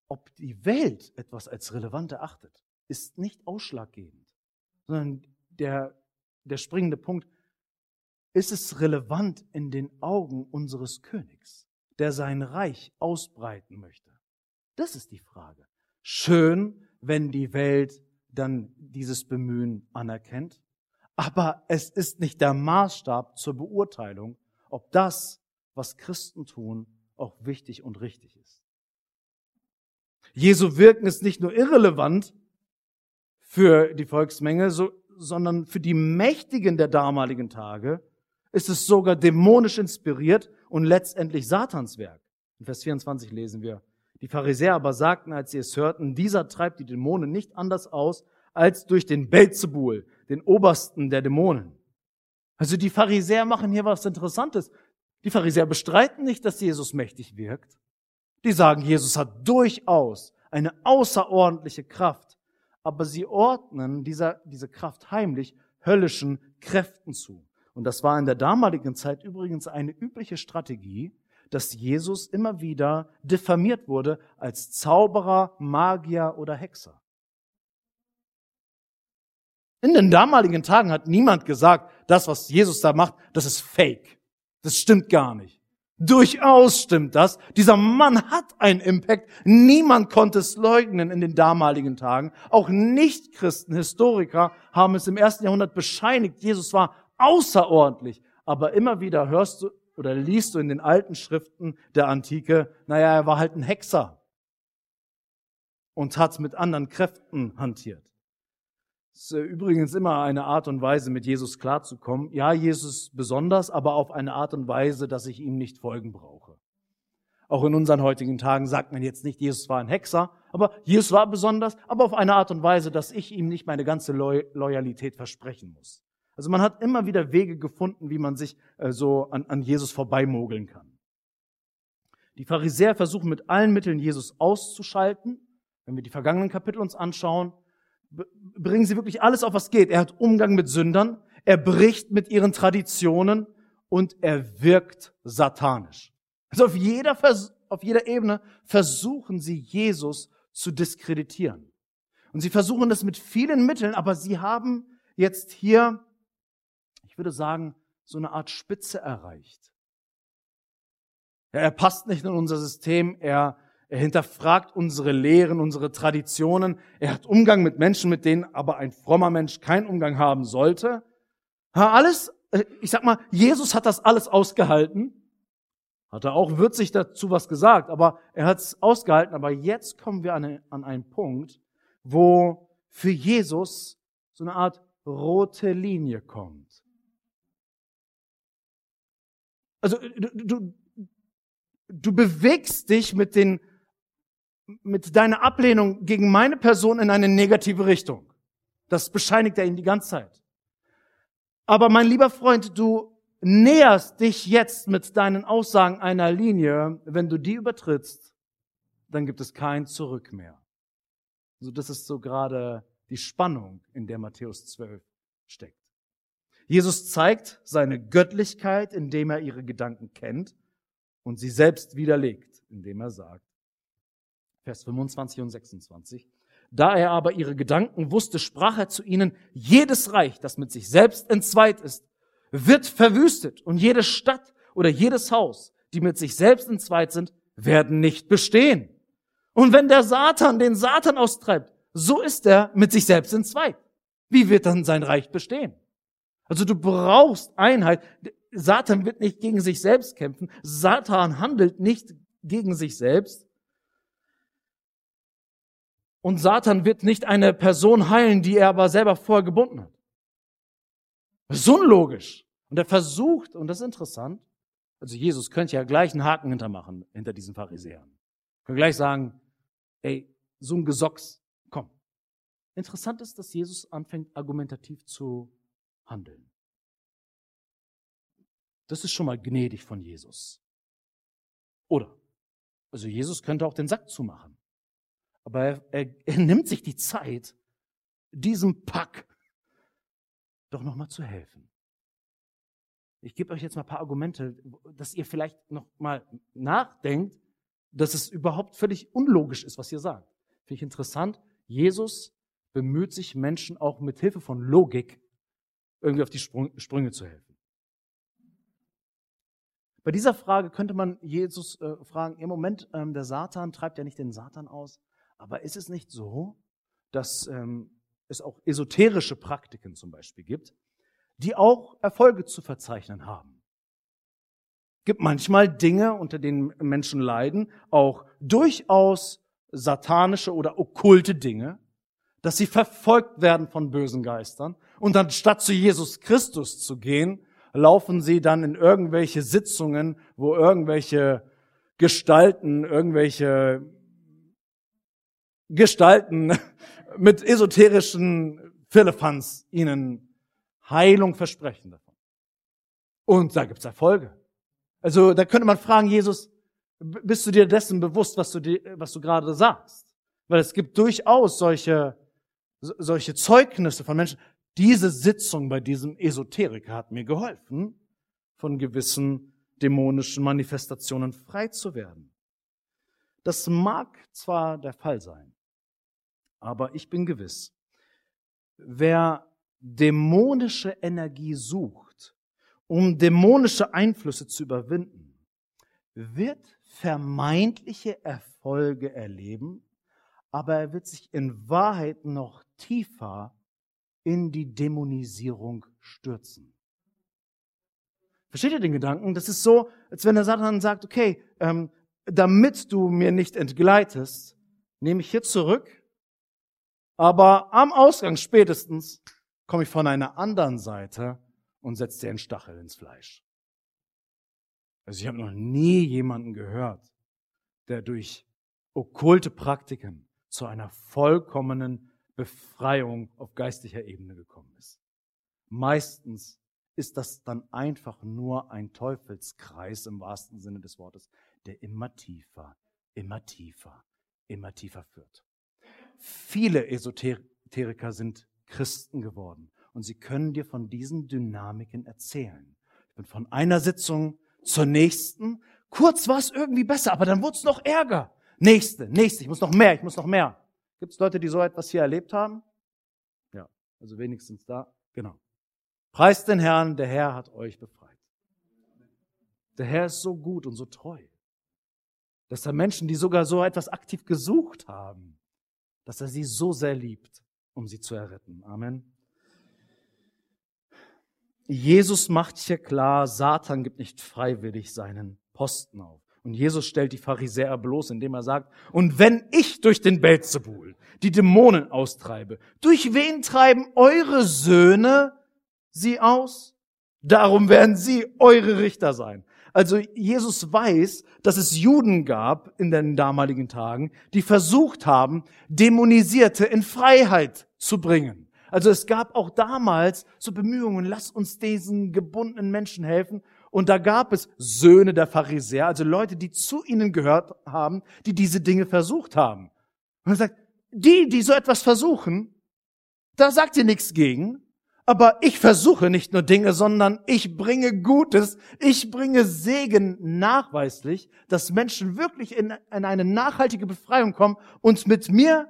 Ob die Welt etwas als relevant erachtet, ist nicht ausschlaggebend, sondern der, der springende Punkt, ist es relevant in den Augen unseres Königs, der sein Reich ausbreiten möchte? Das ist die Frage. Schön, wenn die Welt dann dieses Bemühen anerkennt, aber es ist nicht der Maßstab zur Beurteilung, ob das, was Christen tun, auch wichtig und richtig ist. Jesu Wirken ist nicht nur irrelevant für die Volksmenge, so, sondern für die Mächtigen der damaligen Tage ist es sogar dämonisch inspiriert und letztendlich Satans Werk. In Vers 24 lesen wir, die Pharisäer aber sagten, als sie es hörten, dieser treibt die Dämonen nicht anders aus als durch den Belzebul, den Obersten der Dämonen. Also die Pharisäer machen hier was Interessantes. Die Pharisäer bestreiten nicht, dass Jesus mächtig wirkt. Die sagen, Jesus hat durchaus eine außerordentliche Kraft, aber sie ordnen dieser, diese Kraft heimlich höllischen Kräften zu. Und das war in der damaligen Zeit übrigens eine übliche Strategie, dass Jesus immer wieder diffamiert wurde als Zauberer, Magier oder Hexer. In den damaligen Tagen hat niemand gesagt, das, was Jesus da macht, das ist fake. Das stimmt gar nicht. Durchaus stimmt das. Dieser Mann hat einen Impact. Niemand konnte es leugnen in den damaligen Tagen. Auch Nicht-Christen, Historiker haben es im ersten Jahrhundert bescheinigt. Jesus war außerordentlich. Aber immer wieder hörst du oder liest du in den alten Schriften der Antike, naja, er war halt ein Hexer und hat mit anderen Kräften hantiert. Es ist übrigens immer eine Art und Weise, mit Jesus klarzukommen. Ja, Jesus besonders, aber auf eine Art und Weise, dass ich ihm nicht folgen brauche. Auch in unseren heutigen Tagen sagt man jetzt nicht, Jesus war ein Hexer, aber Jesus war besonders, aber auf eine Art und Weise, dass ich ihm nicht meine ganze Loyalität versprechen muss. Also man hat immer wieder Wege gefunden, wie man sich äh, so an, an Jesus vorbeimogeln kann. Die Pharisäer versuchen mit allen Mitteln Jesus auszuschalten. Wenn wir die vergangenen Kapitel uns anschauen, bringen sie wirklich alles auf, was geht. Er hat Umgang mit Sündern, er bricht mit ihren Traditionen und er wirkt satanisch. Also auf jeder, auf jeder Ebene versuchen sie Jesus zu diskreditieren. Und sie versuchen das mit vielen Mitteln, aber sie haben jetzt hier würde sagen, so eine Art Spitze erreicht. Er passt nicht in unser System, er, er hinterfragt unsere Lehren, unsere Traditionen, er hat Umgang mit Menschen, mit denen aber ein frommer Mensch keinen Umgang haben sollte. Alles, äh, ich sag mal, Jesus hat das alles ausgehalten. Hat er auch würzig dazu was gesagt, aber er hat es ausgehalten. Aber jetzt kommen wir an, an einen Punkt, wo für Jesus so eine Art rote Linie kommt. Also du, du, du bewegst dich mit den, mit deiner Ablehnung gegen meine Person in eine negative Richtung. Das bescheinigt er ihm die ganze Zeit. Aber mein lieber Freund, du näherst dich jetzt mit deinen Aussagen einer Linie. Wenn du die übertrittst, dann gibt es kein Zurück mehr. Also das ist so gerade die Spannung, in der Matthäus 12 steckt. Jesus zeigt seine Göttlichkeit, indem er ihre Gedanken kennt und sie selbst widerlegt, indem er sagt, Vers 25 und 26, da er aber ihre Gedanken wusste, sprach er zu ihnen, jedes Reich, das mit sich selbst entzweit ist, wird verwüstet und jede Stadt oder jedes Haus, die mit sich selbst entzweit sind, werden nicht bestehen. Und wenn der Satan den Satan austreibt, so ist er mit sich selbst entzweit. Wie wird dann sein Reich bestehen? Also du brauchst Einheit. Satan wird nicht gegen sich selbst kämpfen. Satan handelt nicht gegen sich selbst. Und Satan wird nicht eine Person heilen, die er aber selber vorher gebunden hat. Das ist unlogisch. Und er versucht, und das ist interessant, also Jesus könnte ja gleich einen Haken hintermachen hinter diesen Pharisäern. Könnte gleich sagen, ey, so ein Gesocks, komm. Interessant ist, dass Jesus anfängt, argumentativ zu handeln. Das ist schon mal gnädig von Jesus. Oder? Also Jesus könnte auch den Sack zumachen. Aber er, er, er nimmt sich die Zeit, diesem Pack doch nochmal zu helfen. Ich gebe euch jetzt mal ein paar Argumente, dass ihr vielleicht noch mal nachdenkt, dass es überhaupt völlig unlogisch ist, was ihr sagt. Finde ich interessant. Jesus bemüht sich Menschen auch mit Hilfe von Logik irgendwie auf die Sprünge zu helfen. Bei dieser Frage könnte man Jesus äh, fragen, im Moment, ähm, der Satan treibt ja nicht den Satan aus, aber ist es nicht so, dass ähm, es auch esoterische Praktiken zum Beispiel gibt, die auch Erfolge zu verzeichnen haben? Gibt manchmal Dinge, unter denen Menschen leiden, auch durchaus satanische oder okkulte Dinge, dass sie verfolgt werden von bösen Geistern und anstatt zu Jesus Christus zu gehen, laufen sie dann in irgendwelche Sitzungen, wo irgendwelche Gestalten, irgendwelche Gestalten [LAUGHS] mit esoterischen Firlefanz ihnen Heilung versprechen. Und da gibt's Erfolge. Also da könnte man fragen, Jesus, bist du dir dessen bewusst, was du, dir, was du gerade sagst? Weil es gibt durchaus solche, solche Zeugnisse von Menschen. Diese Sitzung bei diesem Esoteriker hat mir geholfen, von gewissen dämonischen Manifestationen frei zu werden. Das mag zwar der Fall sein, aber ich bin gewiss, wer dämonische Energie sucht, um dämonische Einflüsse zu überwinden, wird vermeintliche Erfolge erleben, aber er wird sich in Wahrheit noch tiefer in die Dämonisierung stürzen. Versteht ihr den Gedanken? Das ist so, als wenn der Satan sagt, okay, ähm, damit du mir nicht entgleitest, nehme ich hier zurück, aber am Ausgang spätestens komme ich von einer anderen Seite und setze dir einen Stachel ins Fleisch. Also ich habe noch nie jemanden gehört, der durch okkulte Praktiken zu einer vollkommenen Befreiung auf geistlicher Ebene gekommen ist. Meistens ist das dann einfach nur ein Teufelskreis im wahrsten Sinne des Wortes, der immer tiefer, immer tiefer, immer tiefer führt. Viele Esoteriker sind Christen geworden und sie können dir von diesen Dynamiken erzählen. Ich bin von einer Sitzung zur nächsten. Kurz war es irgendwie besser, aber dann wurde es noch ärger. Nächste, nächste, ich muss noch mehr, ich muss noch mehr. Gibt es Leute, die so etwas hier erlebt haben? Ja, also wenigstens da. Genau. Preist den Herrn, der Herr hat euch befreit. Der Herr ist so gut und so treu, dass er Menschen, die sogar so etwas aktiv gesucht haben, dass er sie so sehr liebt, um sie zu erretten. Amen. Jesus macht hier klar, Satan gibt nicht freiwillig seinen Posten auf. Und Jesus stellt die Pharisäer bloß, indem er sagt, und wenn ich durch den Belzebul die Dämonen austreibe, durch wen treiben eure Söhne sie aus. Darum werden sie eure Richter sein. Also Jesus weiß, dass es Juden gab in den damaligen Tagen, die versucht haben, Dämonisierte in Freiheit zu bringen. Also es gab auch damals so Bemühungen, lass uns diesen gebundenen Menschen helfen. Und da gab es Söhne der Pharisäer, also Leute, die zu ihnen gehört haben, die diese Dinge versucht haben. Und er sagt, die, die so etwas versuchen, da sagt ihr nichts gegen, aber ich versuche nicht nur Dinge, sondern ich bringe Gutes, ich bringe Segen nachweislich, dass Menschen wirklich in, in eine nachhaltige Befreiung kommen und mit mir,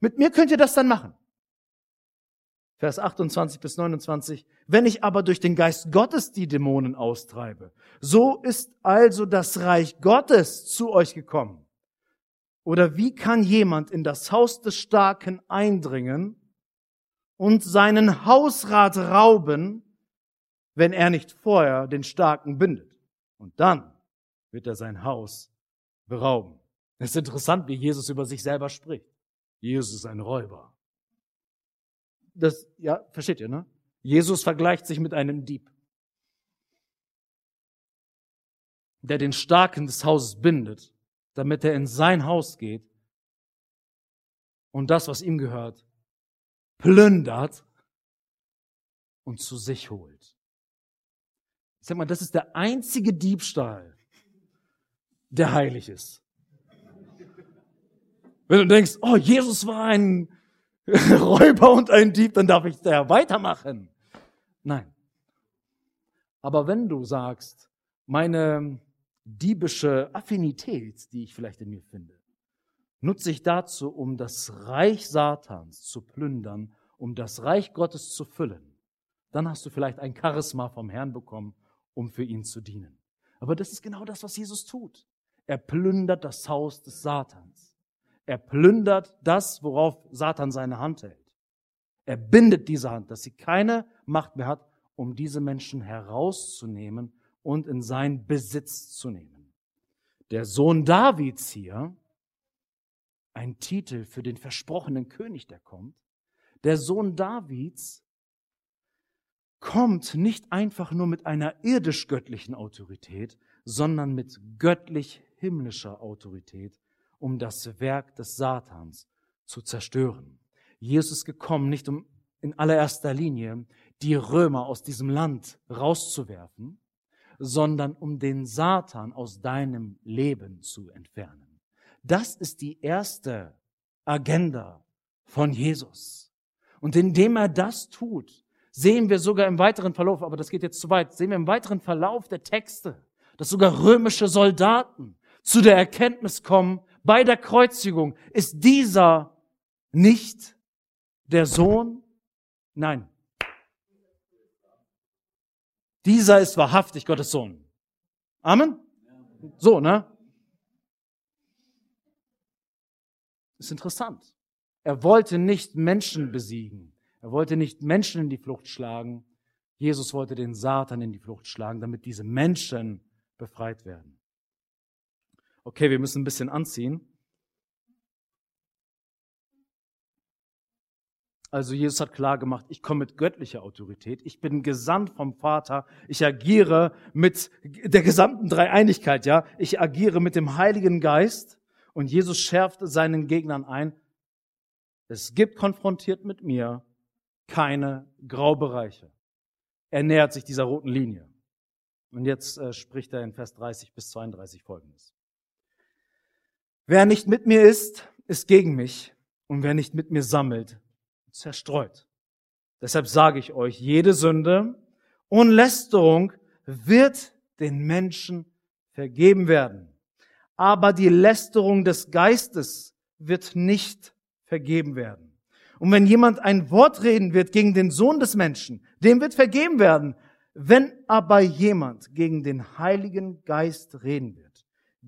mit mir könnt ihr das dann machen. Vers 28 bis 29. Wenn ich aber durch den Geist Gottes die Dämonen austreibe, so ist also das Reich Gottes zu euch gekommen. Oder wie kann jemand in das Haus des Starken eindringen und seinen Hausrat rauben, wenn er nicht vorher den Starken bindet. Und dann wird er sein Haus berauben. Es ist interessant, wie Jesus über sich selber spricht. Jesus ist ein Räuber. Das, ja, versteht ihr, ne? Jesus vergleicht sich mit einem Dieb, der den Starken des Hauses bindet, damit er in sein Haus geht und das, was ihm gehört, plündert und zu sich holt. Ich sag mal, das ist der einzige Diebstahl, der heilig ist. Wenn du denkst, oh, Jesus war ein [LAUGHS] Räuber und ein Dieb, dann darf ich da weitermachen. Nein. Aber wenn du sagst, meine diebische Affinität, die ich vielleicht in mir finde, nutze ich dazu, um das Reich Satans zu plündern, um das Reich Gottes zu füllen. Dann hast du vielleicht ein Charisma vom Herrn bekommen, um für ihn zu dienen. Aber das ist genau das, was Jesus tut. Er plündert das Haus des Satans. Er plündert das, worauf Satan seine Hand hält. Er bindet diese Hand, dass sie keine Macht mehr hat, um diese Menschen herauszunehmen und in seinen Besitz zu nehmen. Der Sohn Davids hier, ein Titel für den versprochenen König, der kommt. Der Sohn Davids kommt nicht einfach nur mit einer irdisch-göttlichen Autorität, sondern mit göttlich himmlischer Autorität, um das Werk des Satans zu zerstören. Jesus ist gekommen, nicht um in allererster Linie die Römer aus diesem Land rauszuwerfen, sondern um den Satan aus deinem Leben zu entfernen. Das ist die erste Agenda von Jesus. Und indem er das tut, sehen wir sogar im weiteren Verlauf, aber das geht jetzt zu weit, sehen wir im weiteren Verlauf der Texte, dass sogar römische Soldaten zu der Erkenntnis kommen, bei der Kreuzigung ist dieser nicht der Sohn, nein, dieser ist wahrhaftig Gottes Sohn. Amen? So, ne? ist interessant. Er wollte nicht Menschen besiegen. Er wollte nicht Menschen in die Flucht schlagen. Jesus wollte den Satan in die Flucht schlagen, damit diese Menschen befreit werden. Okay, wir müssen ein bisschen anziehen. Also Jesus hat klar gemacht, ich komme mit göttlicher Autorität, ich bin gesandt vom Vater, ich agiere mit der gesamten Dreieinigkeit, ja, ich agiere mit dem Heiligen Geist und Jesus schärft seinen Gegnern ein, es gibt konfrontiert mit mir keine Graubereiche. Er nähert sich dieser roten Linie. Und jetzt äh, spricht er in Vers 30 bis 32 folgendes. Wer nicht mit mir ist, ist gegen mich. Und wer nicht mit mir sammelt, zerstreut. Deshalb sage ich euch, jede Sünde und Lästerung wird den Menschen vergeben werden. Aber die Lästerung des Geistes wird nicht vergeben werden. Und wenn jemand ein Wort reden wird gegen den Sohn des Menschen, dem wird vergeben werden. Wenn aber jemand gegen den Heiligen Geist reden wird,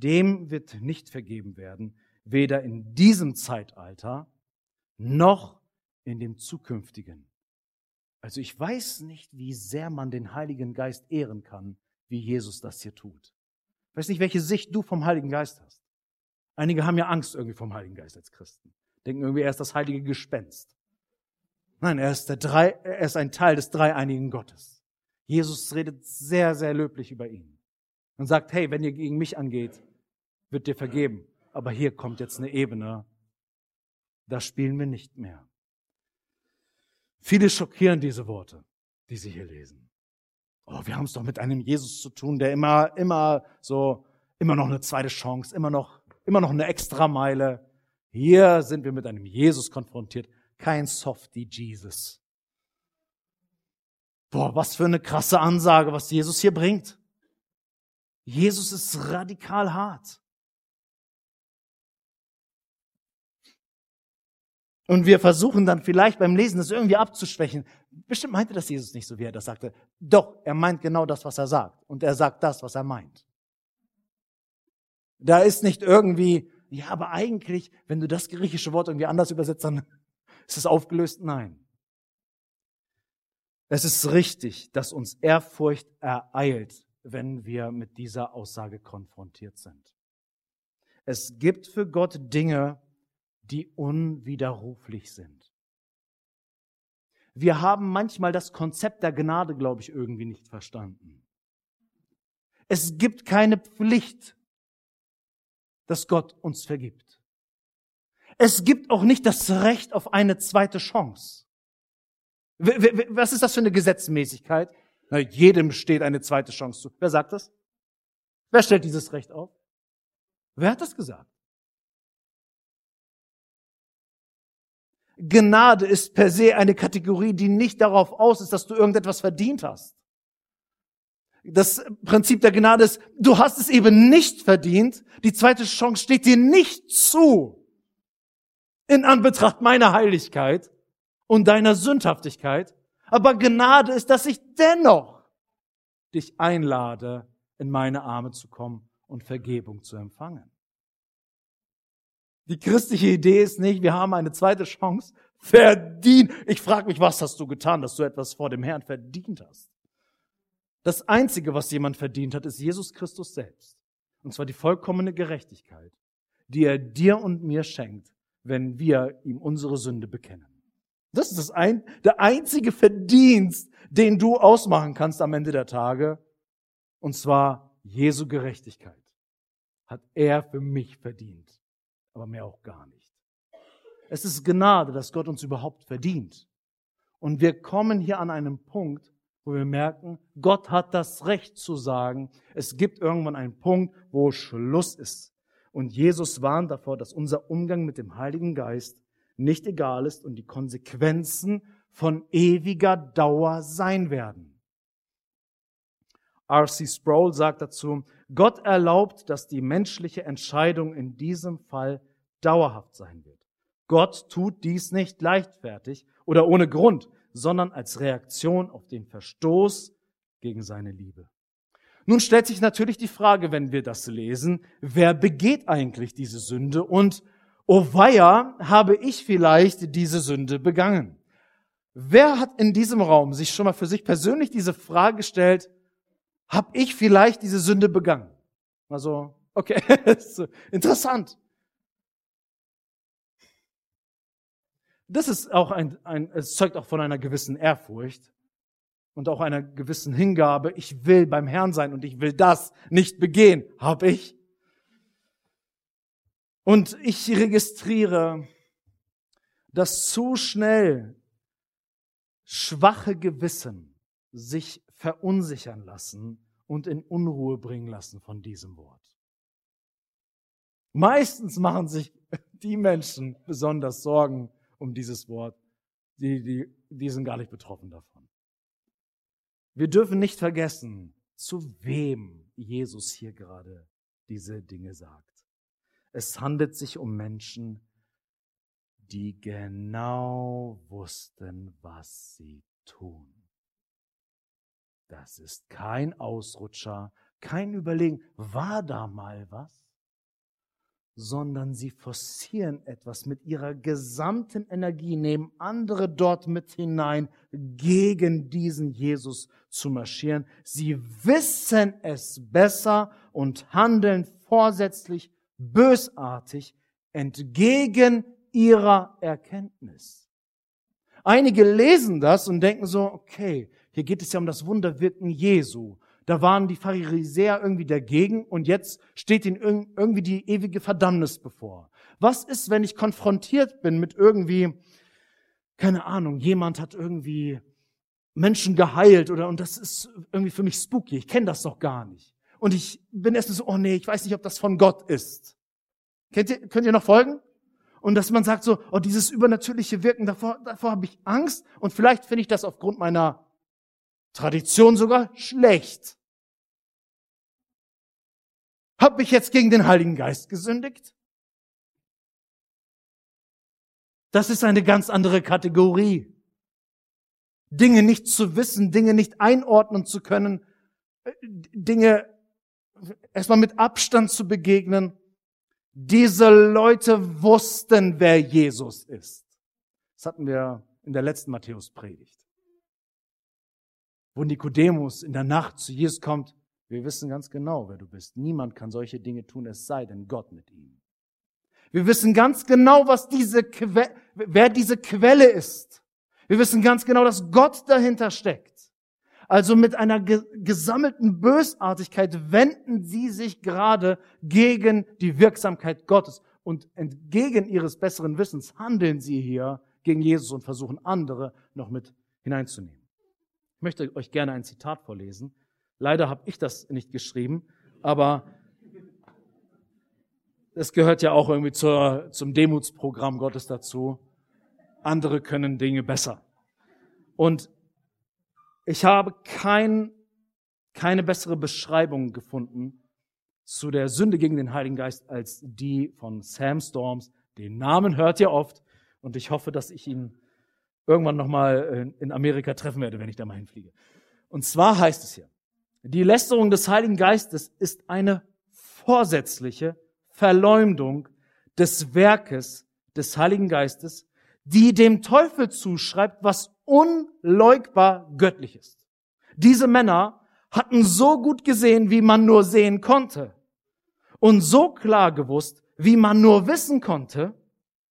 dem wird nicht vergeben werden, weder in diesem Zeitalter noch in dem zukünftigen. Also ich weiß nicht, wie sehr man den Heiligen Geist ehren kann, wie Jesus das hier tut. Ich weiß nicht, welche Sicht du vom Heiligen Geist hast. Einige haben ja Angst irgendwie vom Heiligen Geist als Christen. Denken irgendwie, er ist das heilige Gespenst. Nein, er ist, der drei, er ist ein Teil des dreieinigen Gottes. Jesus redet sehr, sehr löblich über ihn und sagt, hey, wenn ihr gegen mich angeht, wird dir vergeben. Aber hier kommt jetzt eine Ebene, da spielen wir nicht mehr. Viele schockieren diese Worte, die sie hier lesen. Oh, wir haben es doch mit einem Jesus zu tun, der immer, immer so, immer noch eine zweite Chance, immer noch, immer noch eine Extrameile. Hier sind wir mit einem Jesus konfrontiert, kein Softie Jesus. Boah, was für eine krasse Ansage, was Jesus hier bringt. Jesus ist radikal hart. Und wir versuchen dann vielleicht beim Lesen das irgendwie abzuschwächen. Bestimmt meinte das Jesus nicht so, wie er das sagte. Doch, er meint genau das, was er sagt. Und er sagt das, was er meint. Da ist nicht irgendwie, ja, aber eigentlich, wenn du das griechische Wort irgendwie anders übersetzt, dann ist es aufgelöst. Nein. Es ist richtig, dass uns Ehrfurcht ereilt, wenn wir mit dieser Aussage konfrontiert sind. Es gibt für Gott Dinge, die unwiderruflich sind. Wir haben manchmal das Konzept der Gnade, glaube ich, irgendwie nicht verstanden. Es gibt keine Pflicht, dass Gott uns vergibt. Es gibt auch nicht das Recht auf eine zweite Chance. Was ist das für eine Gesetzmäßigkeit? Na, jedem steht eine zweite Chance zu. Wer sagt das? Wer stellt dieses Recht auf? Wer hat das gesagt? Gnade ist per se eine Kategorie, die nicht darauf aus ist, dass du irgendetwas verdient hast. Das Prinzip der Gnade ist, du hast es eben nicht verdient. Die zweite Chance steht dir nicht zu. In Anbetracht meiner Heiligkeit und deiner Sündhaftigkeit. Aber Gnade ist, dass ich dennoch dich einlade, in meine Arme zu kommen und Vergebung zu empfangen. Die christliche Idee ist nicht, wir haben eine zweite Chance. Verdient. Ich frage mich, was hast du getan, dass du etwas vor dem Herrn verdient hast? Das Einzige, was jemand verdient hat, ist Jesus Christus selbst. Und zwar die vollkommene Gerechtigkeit, die er dir und mir schenkt, wenn wir ihm unsere Sünde bekennen. Das ist das ein, der einzige Verdienst, den du ausmachen kannst am Ende der Tage. Und zwar Jesu Gerechtigkeit. hat er für mich verdient, aber mehr auch gar nicht. Es ist Gnade, dass Gott uns überhaupt verdient. Und wir kommen hier an einem Punkt, wo wir merken, Gott hat das Recht zu sagen, es gibt irgendwann einen Punkt, wo Schluss ist. Und Jesus warnt davor, dass unser Umgang mit dem Heiligen Geist nicht egal ist und die Konsequenzen von ewiger Dauer sein werden. R.C. Sproul sagt dazu, Gott erlaubt, dass die menschliche Entscheidung in diesem Fall dauerhaft sein wird. Gott tut dies nicht leichtfertig oder ohne Grund, sondern als Reaktion auf den Verstoß gegen seine Liebe. Nun stellt sich natürlich die Frage, wenn wir das lesen, wer begeht eigentlich diese Sünde und oh weia, habe ich vielleicht diese Sünde begangen? Wer hat in diesem Raum sich schon mal für sich persönlich diese Frage gestellt, habe ich vielleicht diese Sünde begangen? Also, okay, [LAUGHS] interessant. Das ist auch ein, ein, es zeugt auch von einer gewissen Ehrfurcht und auch einer gewissen Hingabe. Ich will beim Herrn sein und ich will das nicht begehen. Hab ich. Und ich registriere, dass zu schnell schwache Gewissen sich verunsichern lassen und in Unruhe bringen lassen von diesem Wort. Meistens machen sich die Menschen besonders Sorgen, um dieses Wort. Die, die, die sind gar nicht betroffen davon. Wir dürfen nicht vergessen, zu wem Jesus hier gerade diese Dinge sagt. Es handelt sich um Menschen, die genau wussten, was sie tun. Das ist kein Ausrutscher, kein Überlegen, war da mal was? Sondern sie forcieren etwas mit ihrer gesamten Energie, nehmen andere dort mit hinein, gegen diesen Jesus zu marschieren. Sie wissen es besser und handeln vorsätzlich bösartig entgegen ihrer Erkenntnis. Einige lesen das und denken so, okay, hier geht es ja um das Wunderwirken Jesu. Da waren die Pharisäer irgendwie dagegen und jetzt steht ihnen irgendwie die ewige Verdammnis bevor. Was ist, wenn ich konfrontiert bin mit irgendwie, keine Ahnung, jemand hat irgendwie Menschen geheilt oder und das ist irgendwie für mich spooky. Ich kenne das doch gar nicht. Und ich bin erst so, oh nee, ich weiß nicht, ob das von Gott ist. Kennt ihr, könnt ihr noch folgen? Und dass man sagt so, oh, dieses übernatürliche Wirken, davor, davor habe ich Angst und vielleicht finde ich das aufgrund meiner Tradition sogar schlecht. Habe ich jetzt gegen den Heiligen Geist gesündigt? Das ist eine ganz andere Kategorie. Dinge nicht zu wissen, Dinge nicht einordnen zu können, äh, Dinge erstmal mit Abstand zu begegnen. Diese Leute wussten, wer Jesus ist. Das hatten wir in der letzten Matthäus-Predigt. Wo Nikodemus in der Nacht zu Jesus kommt wir wissen ganz genau, wer du bist. Niemand kann solche Dinge tun, es sei denn Gott mit ihm. Wir wissen ganz genau, was diese que wer diese Quelle ist. Wir wissen ganz genau, dass Gott dahinter steckt. Also mit einer ge gesammelten Bösartigkeit wenden sie sich gerade gegen die Wirksamkeit Gottes und entgegen ihres besseren Wissens handeln sie hier gegen Jesus und versuchen andere noch mit hineinzunehmen. Ich möchte euch gerne ein Zitat vorlesen Leider habe ich das nicht geschrieben, aber es gehört ja auch irgendwie zur, zum Demutsprogramm Gottes dazu. Andere können Dinge besser. Und ich habe kein, keine bessere Beschreibung gefunden zu der Sünde gegen den Heiligen Geist als die von Sam Storms. Den Namen hört ihr oft und ich hoffe, dass ich ihn irgendwann nochmal in Amerika treffen werde, wenn ich da mal hinfliege. Und zwar heißt es hier, die Lästerung des Heiligen Geistes ist eine vorsätzliche Verleumdung des Werkes des Heiligen Geistes, die dem Teufel zuschreibt, was unleugbar göttlich ist. Diese Männer hatten so gut gesehen, wie man nur sehen konnte und so klar gewusst, wie man nur wissen konnte,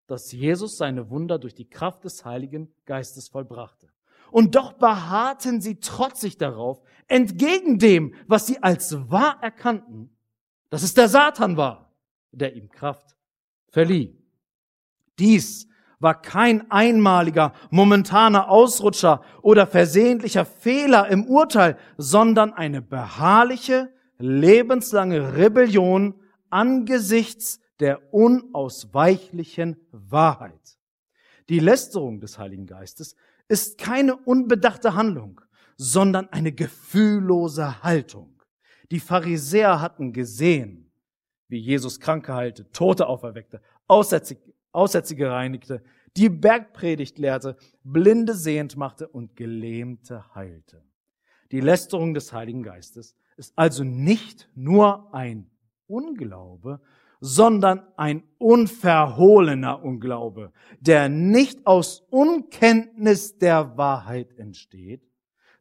dass Jesus seine Wunder durch die Kraft des Heiligen Geistes vollbrachte. Und doch beharrten sie trotzig darauf, entgegen dem, was sie als wahr erkannten, dass es der Satan war, der ihm Kraft verlieh. Dies war kein einmaliger, momentaner Ausrutscher oder versehentlicher Fehler im Urteil, sondern eine beharrliche, lebenslange Rebellion angesichts der unausweichlichen Wahrheit. Die Lästerung des Heiligen Geistes ist keine unbedachte Handlung, sondern eine gefühllose Haltung. Die Pharisäer hatten gesehen, wie Jesus Kranke heilte, Tote auferweckte, Aussätzige, Aussätzige reinigte, die Bergpredigt lehrte, Blinde sehend machte und Gelähmte heilte. Die Lästerung des Heiligen Geistes ist also nicht nur ein Unglaube, sondern ein unverhohlener Unglaube, der nicht aus Unkenntnis der Wahrheit entsteht,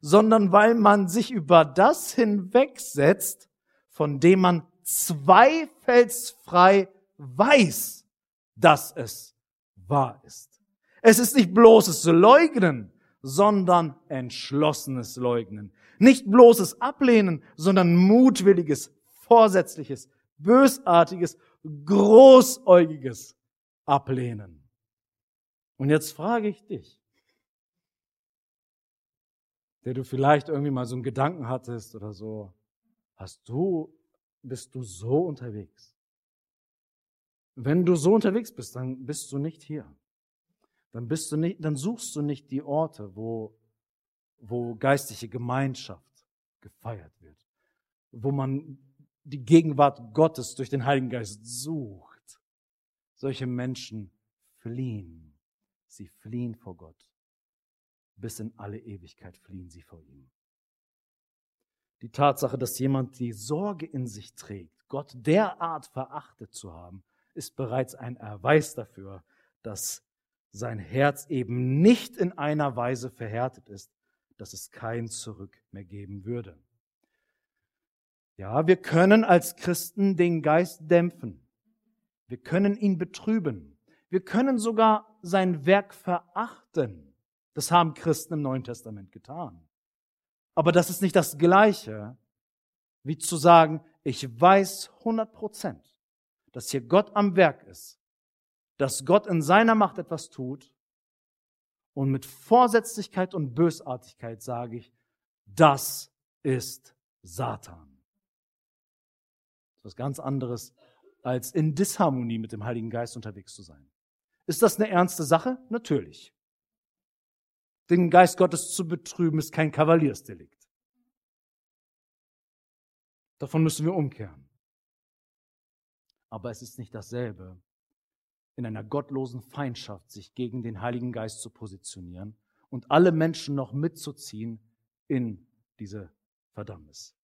sondern weil man sich über das hinwegsetzt, von dem man zweifelsfrei weiß, dass es wahr ist. Es ist nicht bloßes Leugnen, sondern entschlossenes Leugnen. Nicht bloßes Ablehnen, sondern mutwilliges, vorsätzliches, bösartiges, großäugiges Ablehnen. Und jetzt frage ich dich, der du vielleicht irgendwie mal so einen Gedanken hattest oder so, hast du, bist du so unterwegs? Wenn du so unterwegs bist, dann bist du nicht hier. Dann bist du nicht, dann suchst du nicht die Orte, wo, wo geistliche Gemeinschaft gefeiert wird, wo man die Gegenwart Gottes durch den Heiligen Geist sucht. Solche Menschen fliehen. Sie fliehen vor Gott. Bis in alle Ewigkeit fliehen sie vor ihm. Die Tatsache, dass jemand die Sorge in sich trägt, Gott derart verachtet zu haben, ist bereits ein Erweis dafür, dass sein Herz eben nicht in einer Weise verhärtet ist, dass es kein Zurück mehr geben würde. Ja, wir können als Christen den Geist dämpfen. Wir können ihn betrüben. Wir können sogar sein Werk verachten. Das haben Christen im Neuen Testament getan. Aber das ist nicht das Gleiche, wie zu sagen, ich weiß 100 Prozent, dass hier Gott am Werk ist, dass Gott in seiner Macht etwas tut und mit Vorsätzlichkeit und Bösartigkeit sage ich, das ist Satan was ganz anderes, als in Disharmonie mit dem Heiligen Geist unterwegs zu sein. Ist das eine ernste Sache? Natürlich. Den Geist Gottes zu betrüben ist kein Kavaliersdelikt. Davon müssen wir umkehren. Aber es ist nicht dasselbe, in einer gottlosen Feindschaft sich gegen den Heiligen Geist zu positionieren und alle Menschen noch mitzuziehen in diese Verdammnis.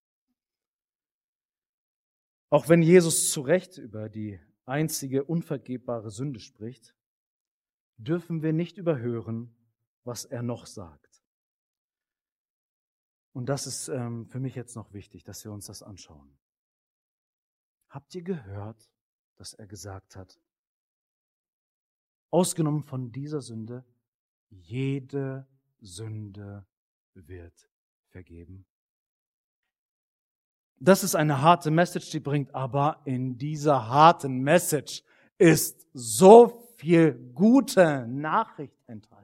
Auch wenn Jesus zu Recht über die einzige unvergebbare Sünde spricht, dürfen wir nicht überhören, was er noch sagt. Und das ist ähm, für mich jetzt noch wichtig, dass wir uns das anschauen. Habt ihr gehört, dass er gesagt hat, ausgenommen von dieser Sünde, jede Sünde wird vergeben? Das ist eine harte Message, die bringt, aber in dieser harten Message ist so viel gute Nachricht enthalten.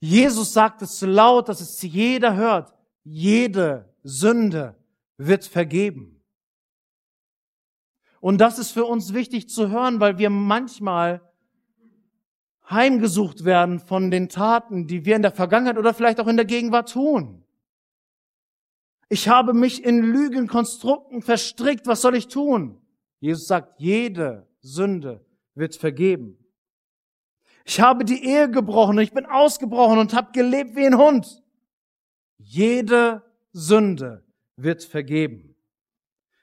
Jesus sagt es so laut, dass es jeder hört. Jede Sünde wird vergeben. Und das ist für uns wichtig zu hören, weil wir manchmal heimgesucht werden von den Taten, die wir in der Vergangenheit oder vielleicht auch in der Gegenwart tun. Ich habe mich in Lügenkonstrukten verstrickt. Was soll ich tun? Jesus sagt, jede Sünde wird vergeben. Ich habe die Ehe gebrochen und ich bin ausgebrochen und habe gelebt wie ein Hund. Jede Sünde wird vergeben.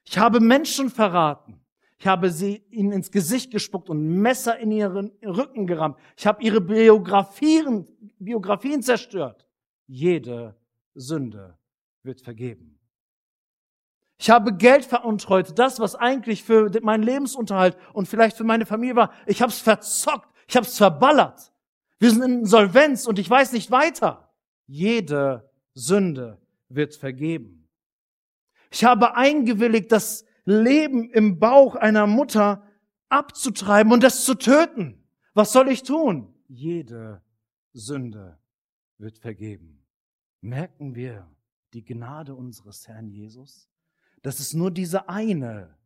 Ich habe Menschen verraten. Ich habe sie ihnen ins Gesicht gespuckt und Messer in ihren Rücken gerammt. Ich habe ihre Biografien, Biografien zerstört. Jede Sünde wird vergeben. Ich habe Geld veruntreut, das, was eigentlich für meinen Lebensunterhalt und vielleicht für meine Familie war. Ich habe es verzockt, ich habe es verballert. Wir sind in Insolvenz und ich weiß nicht weiter. Jede Sünde wird vergeben. Ich habe eingewilligt, das Leben im Bauch einer Mutter abzutreiben und das zu töten. Was soll ich tun? Jede Sünde wird vergeben. Merken wir die Gnade unseres Herrn Jesus, dass es nur diese eine,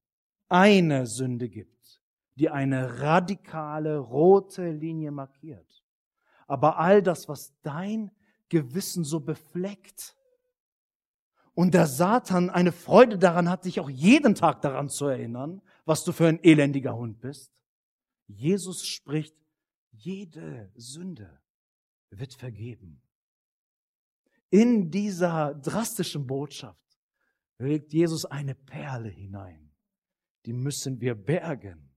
eine Sünde gibt, die eine radikale rote Linie markiert. Aber all das, was dein Gewissen so befleckt, und der Satan eine Freude daran hat, sich auch jeden Tag daran zu erinnern, was du für ein elendiger Hund bist. Jesus spricht, jede Sünde wird vergeben. In dieser drastischen Botschaft legt Jesus eine Perle hinein. Die müssen wir bergen.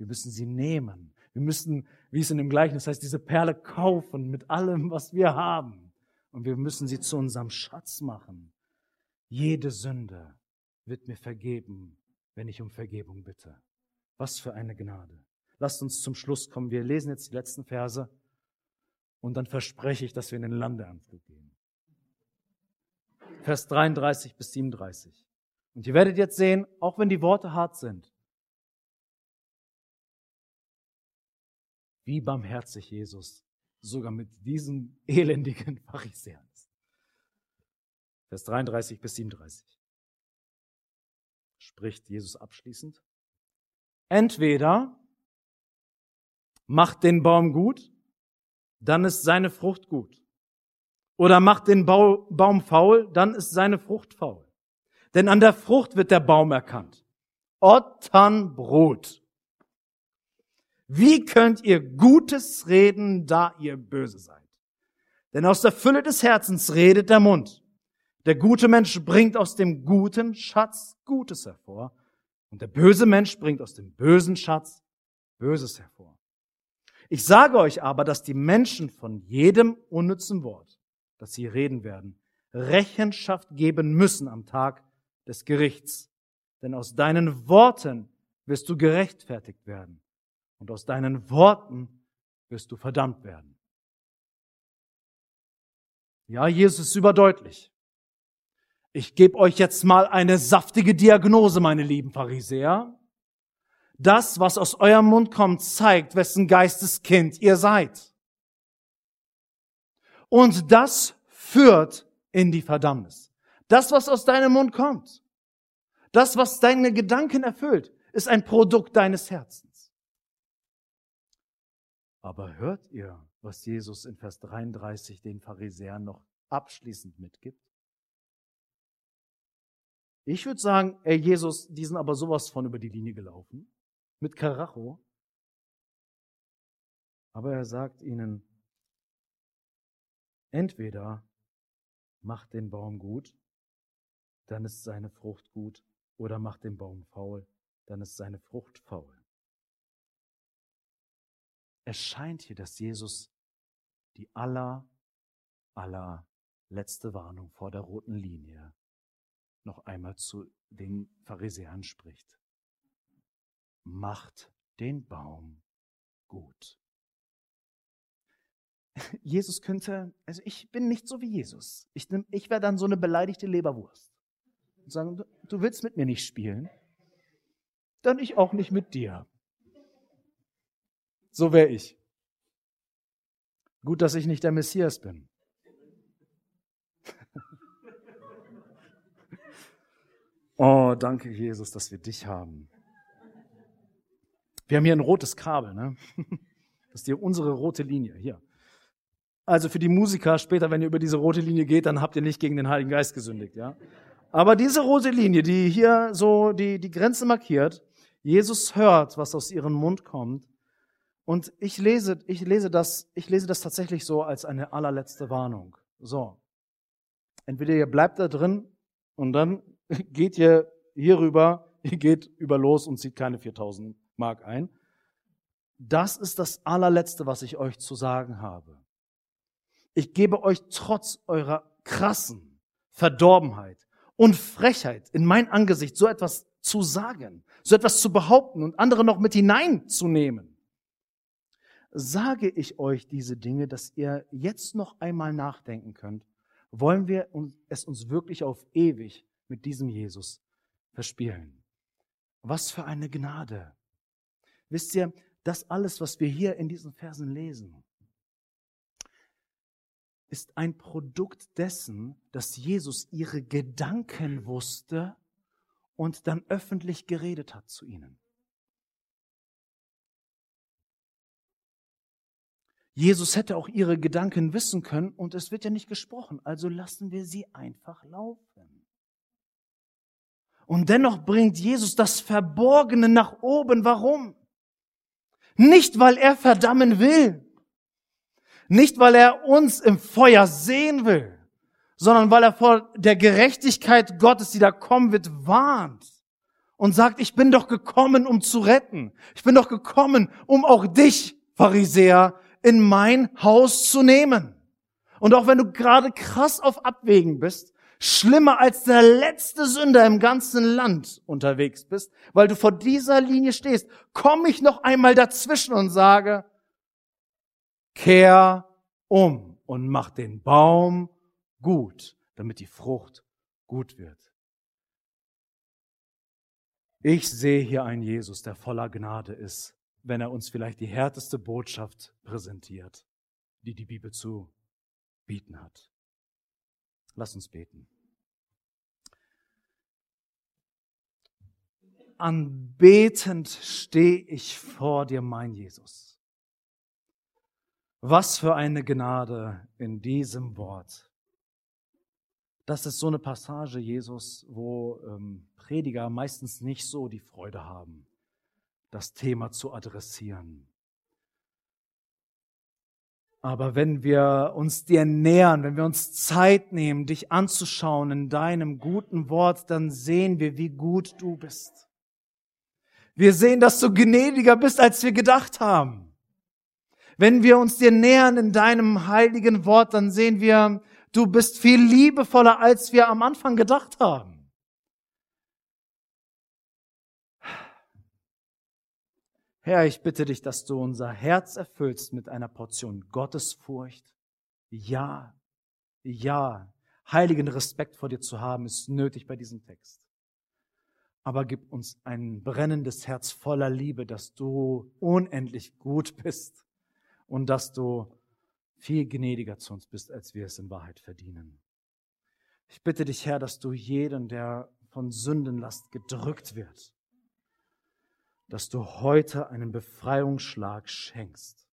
Wir müssen sie nehmen. Wir müssen, wie es in dem Gleichnis heißt, diese Perle kaufen mit allem, was wir haben. Und wir müssen sie zu unserem Schatz machen. Jede Sünde wird mir vergeben, wenn ich um Vergebung bitte. Was für eine Gnade. Lasst uns zum Schluss kommen. Wir lesen jetzt die letzten Verse und dann verspreche ich, dass wir in den Landeanflug gehen. Vers 33 bis 37. Und ihr werdet jetzt sehen, auch wenn die Worte hart sind, wie barmherzig Jesus sogar mit diesen [LAUGHS] elendigen Pharisäern Vers 33 bis 37. Spricht Jesus abschließend. Entweder macht den Baum gut, dann ist seine Frucht gut. Oder macht den Baum faul, dann ist seine Frucht faul. Denn an der Frucht wird der Baum erkannt. Otternbrot. Wie könnt ihr Gutes reden, da ihr böse seid? Denn aus der Fülle des Herzens redet der Mund. Der gute Mensch bringt aus dem guten Schatz Gutes hervor und der böse Mensch bringt aus dem bösen Schatz Böses hervor. Ich sage euch aber, dass die Menschen von jedem unnützen Wort, das sie reden werden, Rechenschaft geben müssen am Tag des Gerichts. Denn aus deinen Worten wirst du gerechtfertigt werden und aus deinen Worten wirst du verdammt werden. Ja, Jesus ist überdeutlich. Ich gebe euch jetzt mal eine saftige Diagnose, meine lieben Pharisäer. Das, was aus eurem Mund kommt, zeigt, wessen Geisteskind ihr seid. Und das führt in die Verdammnis. Das, was aus deinem Mund kommt, das, was deine Gedanken erfüllt, ist ein Produkt deines Herzens. Aber hört ihr, was Jesus in Vers 33 den Pharisäern noch abschließend mitgibt? Ich würde sagen, ey Jesus, die sind aber sowas von über die Linie gelaufen. Mit Karacho. Aber er sagt ihnen, entweder macht den Baum gut, dann ist seine Frucht gut, oder macht den Baum faul, dann ist seine Frucht faul. Es scheint hier, dass Jesus die aller, aller letzte Warnung vor der roten Linie noch einmal zu den Pharisäern spricht. Macht den Baum gut. [LAUGHS] Jesus könnte, also ich bin nicht so wie Jesus. Ich, ich wäre dann so eine beleidigte Leberwurst. Und sagen, du willst mit mir nicht spielen, dann ich auch nicht mit dir. So wäre ich. Gut, dass ich nicht der Messias bin. [LAUGHS] Oh, danke, Jesus, dass wir dich haben. Wir haben hier ein rotes Kabel, ne? [LAUGHS] Das ist hier unsere rote Linie, hier. Also für die Musiker später, wenn ihr über diese rote Linie geht, dann habt ihr nicht gegen den Heiligen Geist gesündigt, ja? Aber diese rote Linie, die hier so die, die Grenze markiert, Jesus hört, was aus ihrem Mund kommt. Und ich lese, ich lese das, ich lese das tatsächlich so als eine allerletzte Warnung. So. Entweder ihr bleibt da drin und dann [LAUGHS] geht ihr hier rüber, [LAUGHS] ihr geht über los und zieht keine 4000 Mark ein. Das ist das allerletzte, was ich euch zu sagen habe. Ich gebe euch trotz eurer krassen Verdorbenheit und Frechheit in mein Angesicht so etwas zu sagen, so etwas zu behaupten und andere noch mit hineinzunehmen. Sage ich euch diese Dinge, dass ihr jetzt noch einmal nachdenken könnt, wollen wir es uns wirklich auf ewig mit diesem Jesus verspielen. Was für eine Gnade. Wisst ihr, das alles, was wir hier in diesen Versen lesen, ist ein Produkt dessen, dass Jesus ihre Gedanken wusste und dann öffentlich geredet hat zu ihnen. Jesus hätte auch ihre Gedanken wissen können und es wird ja nicht gesprochen, also lassen wir sie einfach laufen. Und dennoch bringt Jesus das Verborgene nach oben. Warum? Nicht, weil er verdammen will, nicht, weil er uns im Feuer sehen will, sondern weil er vor der Gerechtigkeit Gottes, die da kommen wird, warnt und sagt, ich bin doch gekommen, um zu retten. Ich bin doch gekommen, um auch dich, Pharisäer, in mein Haus zu nehmen. Und auch wenn du gerade krass auf Abwägen bist, schlimmer als der letzte Sünder im ganzen Land unterwegs bist, weil du vor dieser Linie stehst, komme ich noch einmal dazwischen und sage, kehr um und mach den Baum gut, damit die Frucht gut wird. Ich sehe hier einen Jesus, der voller Gnade ist, wenn er uns vielleicht die härteste Botschaft präsentiert, die die Bibel zu bieten hat. Lass uns beten. Anbetend stehe ich vor dir, mein Jesus. Was für eine Gnade in diesem Wort. Das ist so eine Passage, Jesus, wo ähm, Prediger meistens nicht so die Freude haben, das Thema zu adressieren. Aber wenn wir uns dir nähern, wenn wir uns Zeit nehmen, dich anzuschauen in deinem guten Wort, dann sehen wir, wie gut du bist. Wir sehen, dass du gnädiger bist, als wir gedacht haben. Wenn wir uns dir nähern in deinem heiligen Wort, dann sehen wir, du bist viel liebevoller, als wir am Anfang gedacht haben. Herr, ich bitte dich, dass du unser Herz erfüllst mit einer Portion Gottesfurcht. Ja, ja, heiligen Respekt vor dir zu haben, ist nötig bei diesem Text. Aber gib uns ein brennendes Herz voller Liebe, dass du unendlich gut bist und dass du viel gnädiger zu uns bist, als wir es in Wahrheit verdienen. Ich bitte dich, Herr, dass du jeden, der von Sündenlast gedrückt wird, dass du heute einen Befreiungsschlag schenkst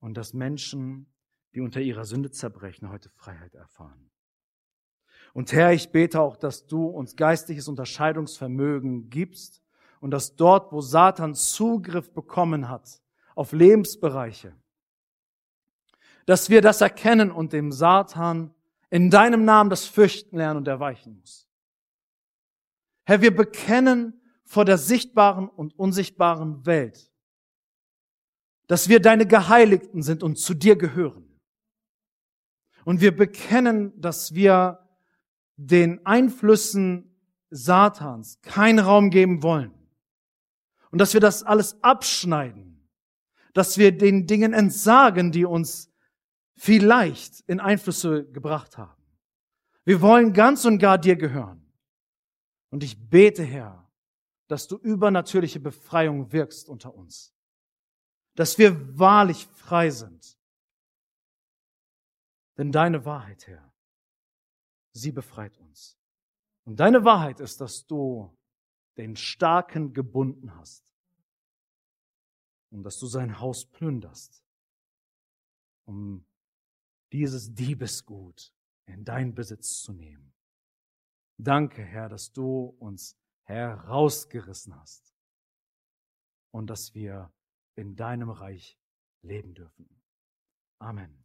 und dass Menschen, die unter ihrer Sünde zerbrechen, heute Freiheit erfahren. Und Herr, ich bete auch, dass du uns geistliches Unterscheidungsvermögen gibst und dass dort, wo Satan Zugriff bekommen hat auf Lebensbereiche, dass wir das erkennen und dem Satan in deinem Namen das Fürchten lernen und erweichen muss. Herr, wir bekennen vor der sichtbaren und unsichtbaren Welt, dass wir deine Geheiligten sind und zu dir gehören. Und wir bekennen, dass wir den Einflüssen Satans keinen Raum geben wollen. Und dass wir das alles abschneiden. Dass wir den Dingen entsagen, die uns vielleicht in Einflüsse gebracht haben. Wir wollen ganz und gar dir gehören. Und ich bete, Herr, dass du übernatürliche Befreiung wirkst unter uns. Dass wir wahrlich frei sind. Denn deine Wahrheit, Herr, sie befreit uns. Und deine Wahrheit ist, dass du den Starken gebunden hast und dass du sein Haus plünderst, um dieses Diebesgut in dein Besitz zu nehmen. Danke, Herr, dass du uns herausgerissen hast und dass wir in deinem Reich leben dürfen. Amen.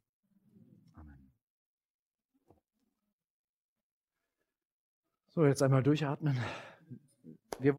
Amen. So, jetzt einmal durchatmen. Wir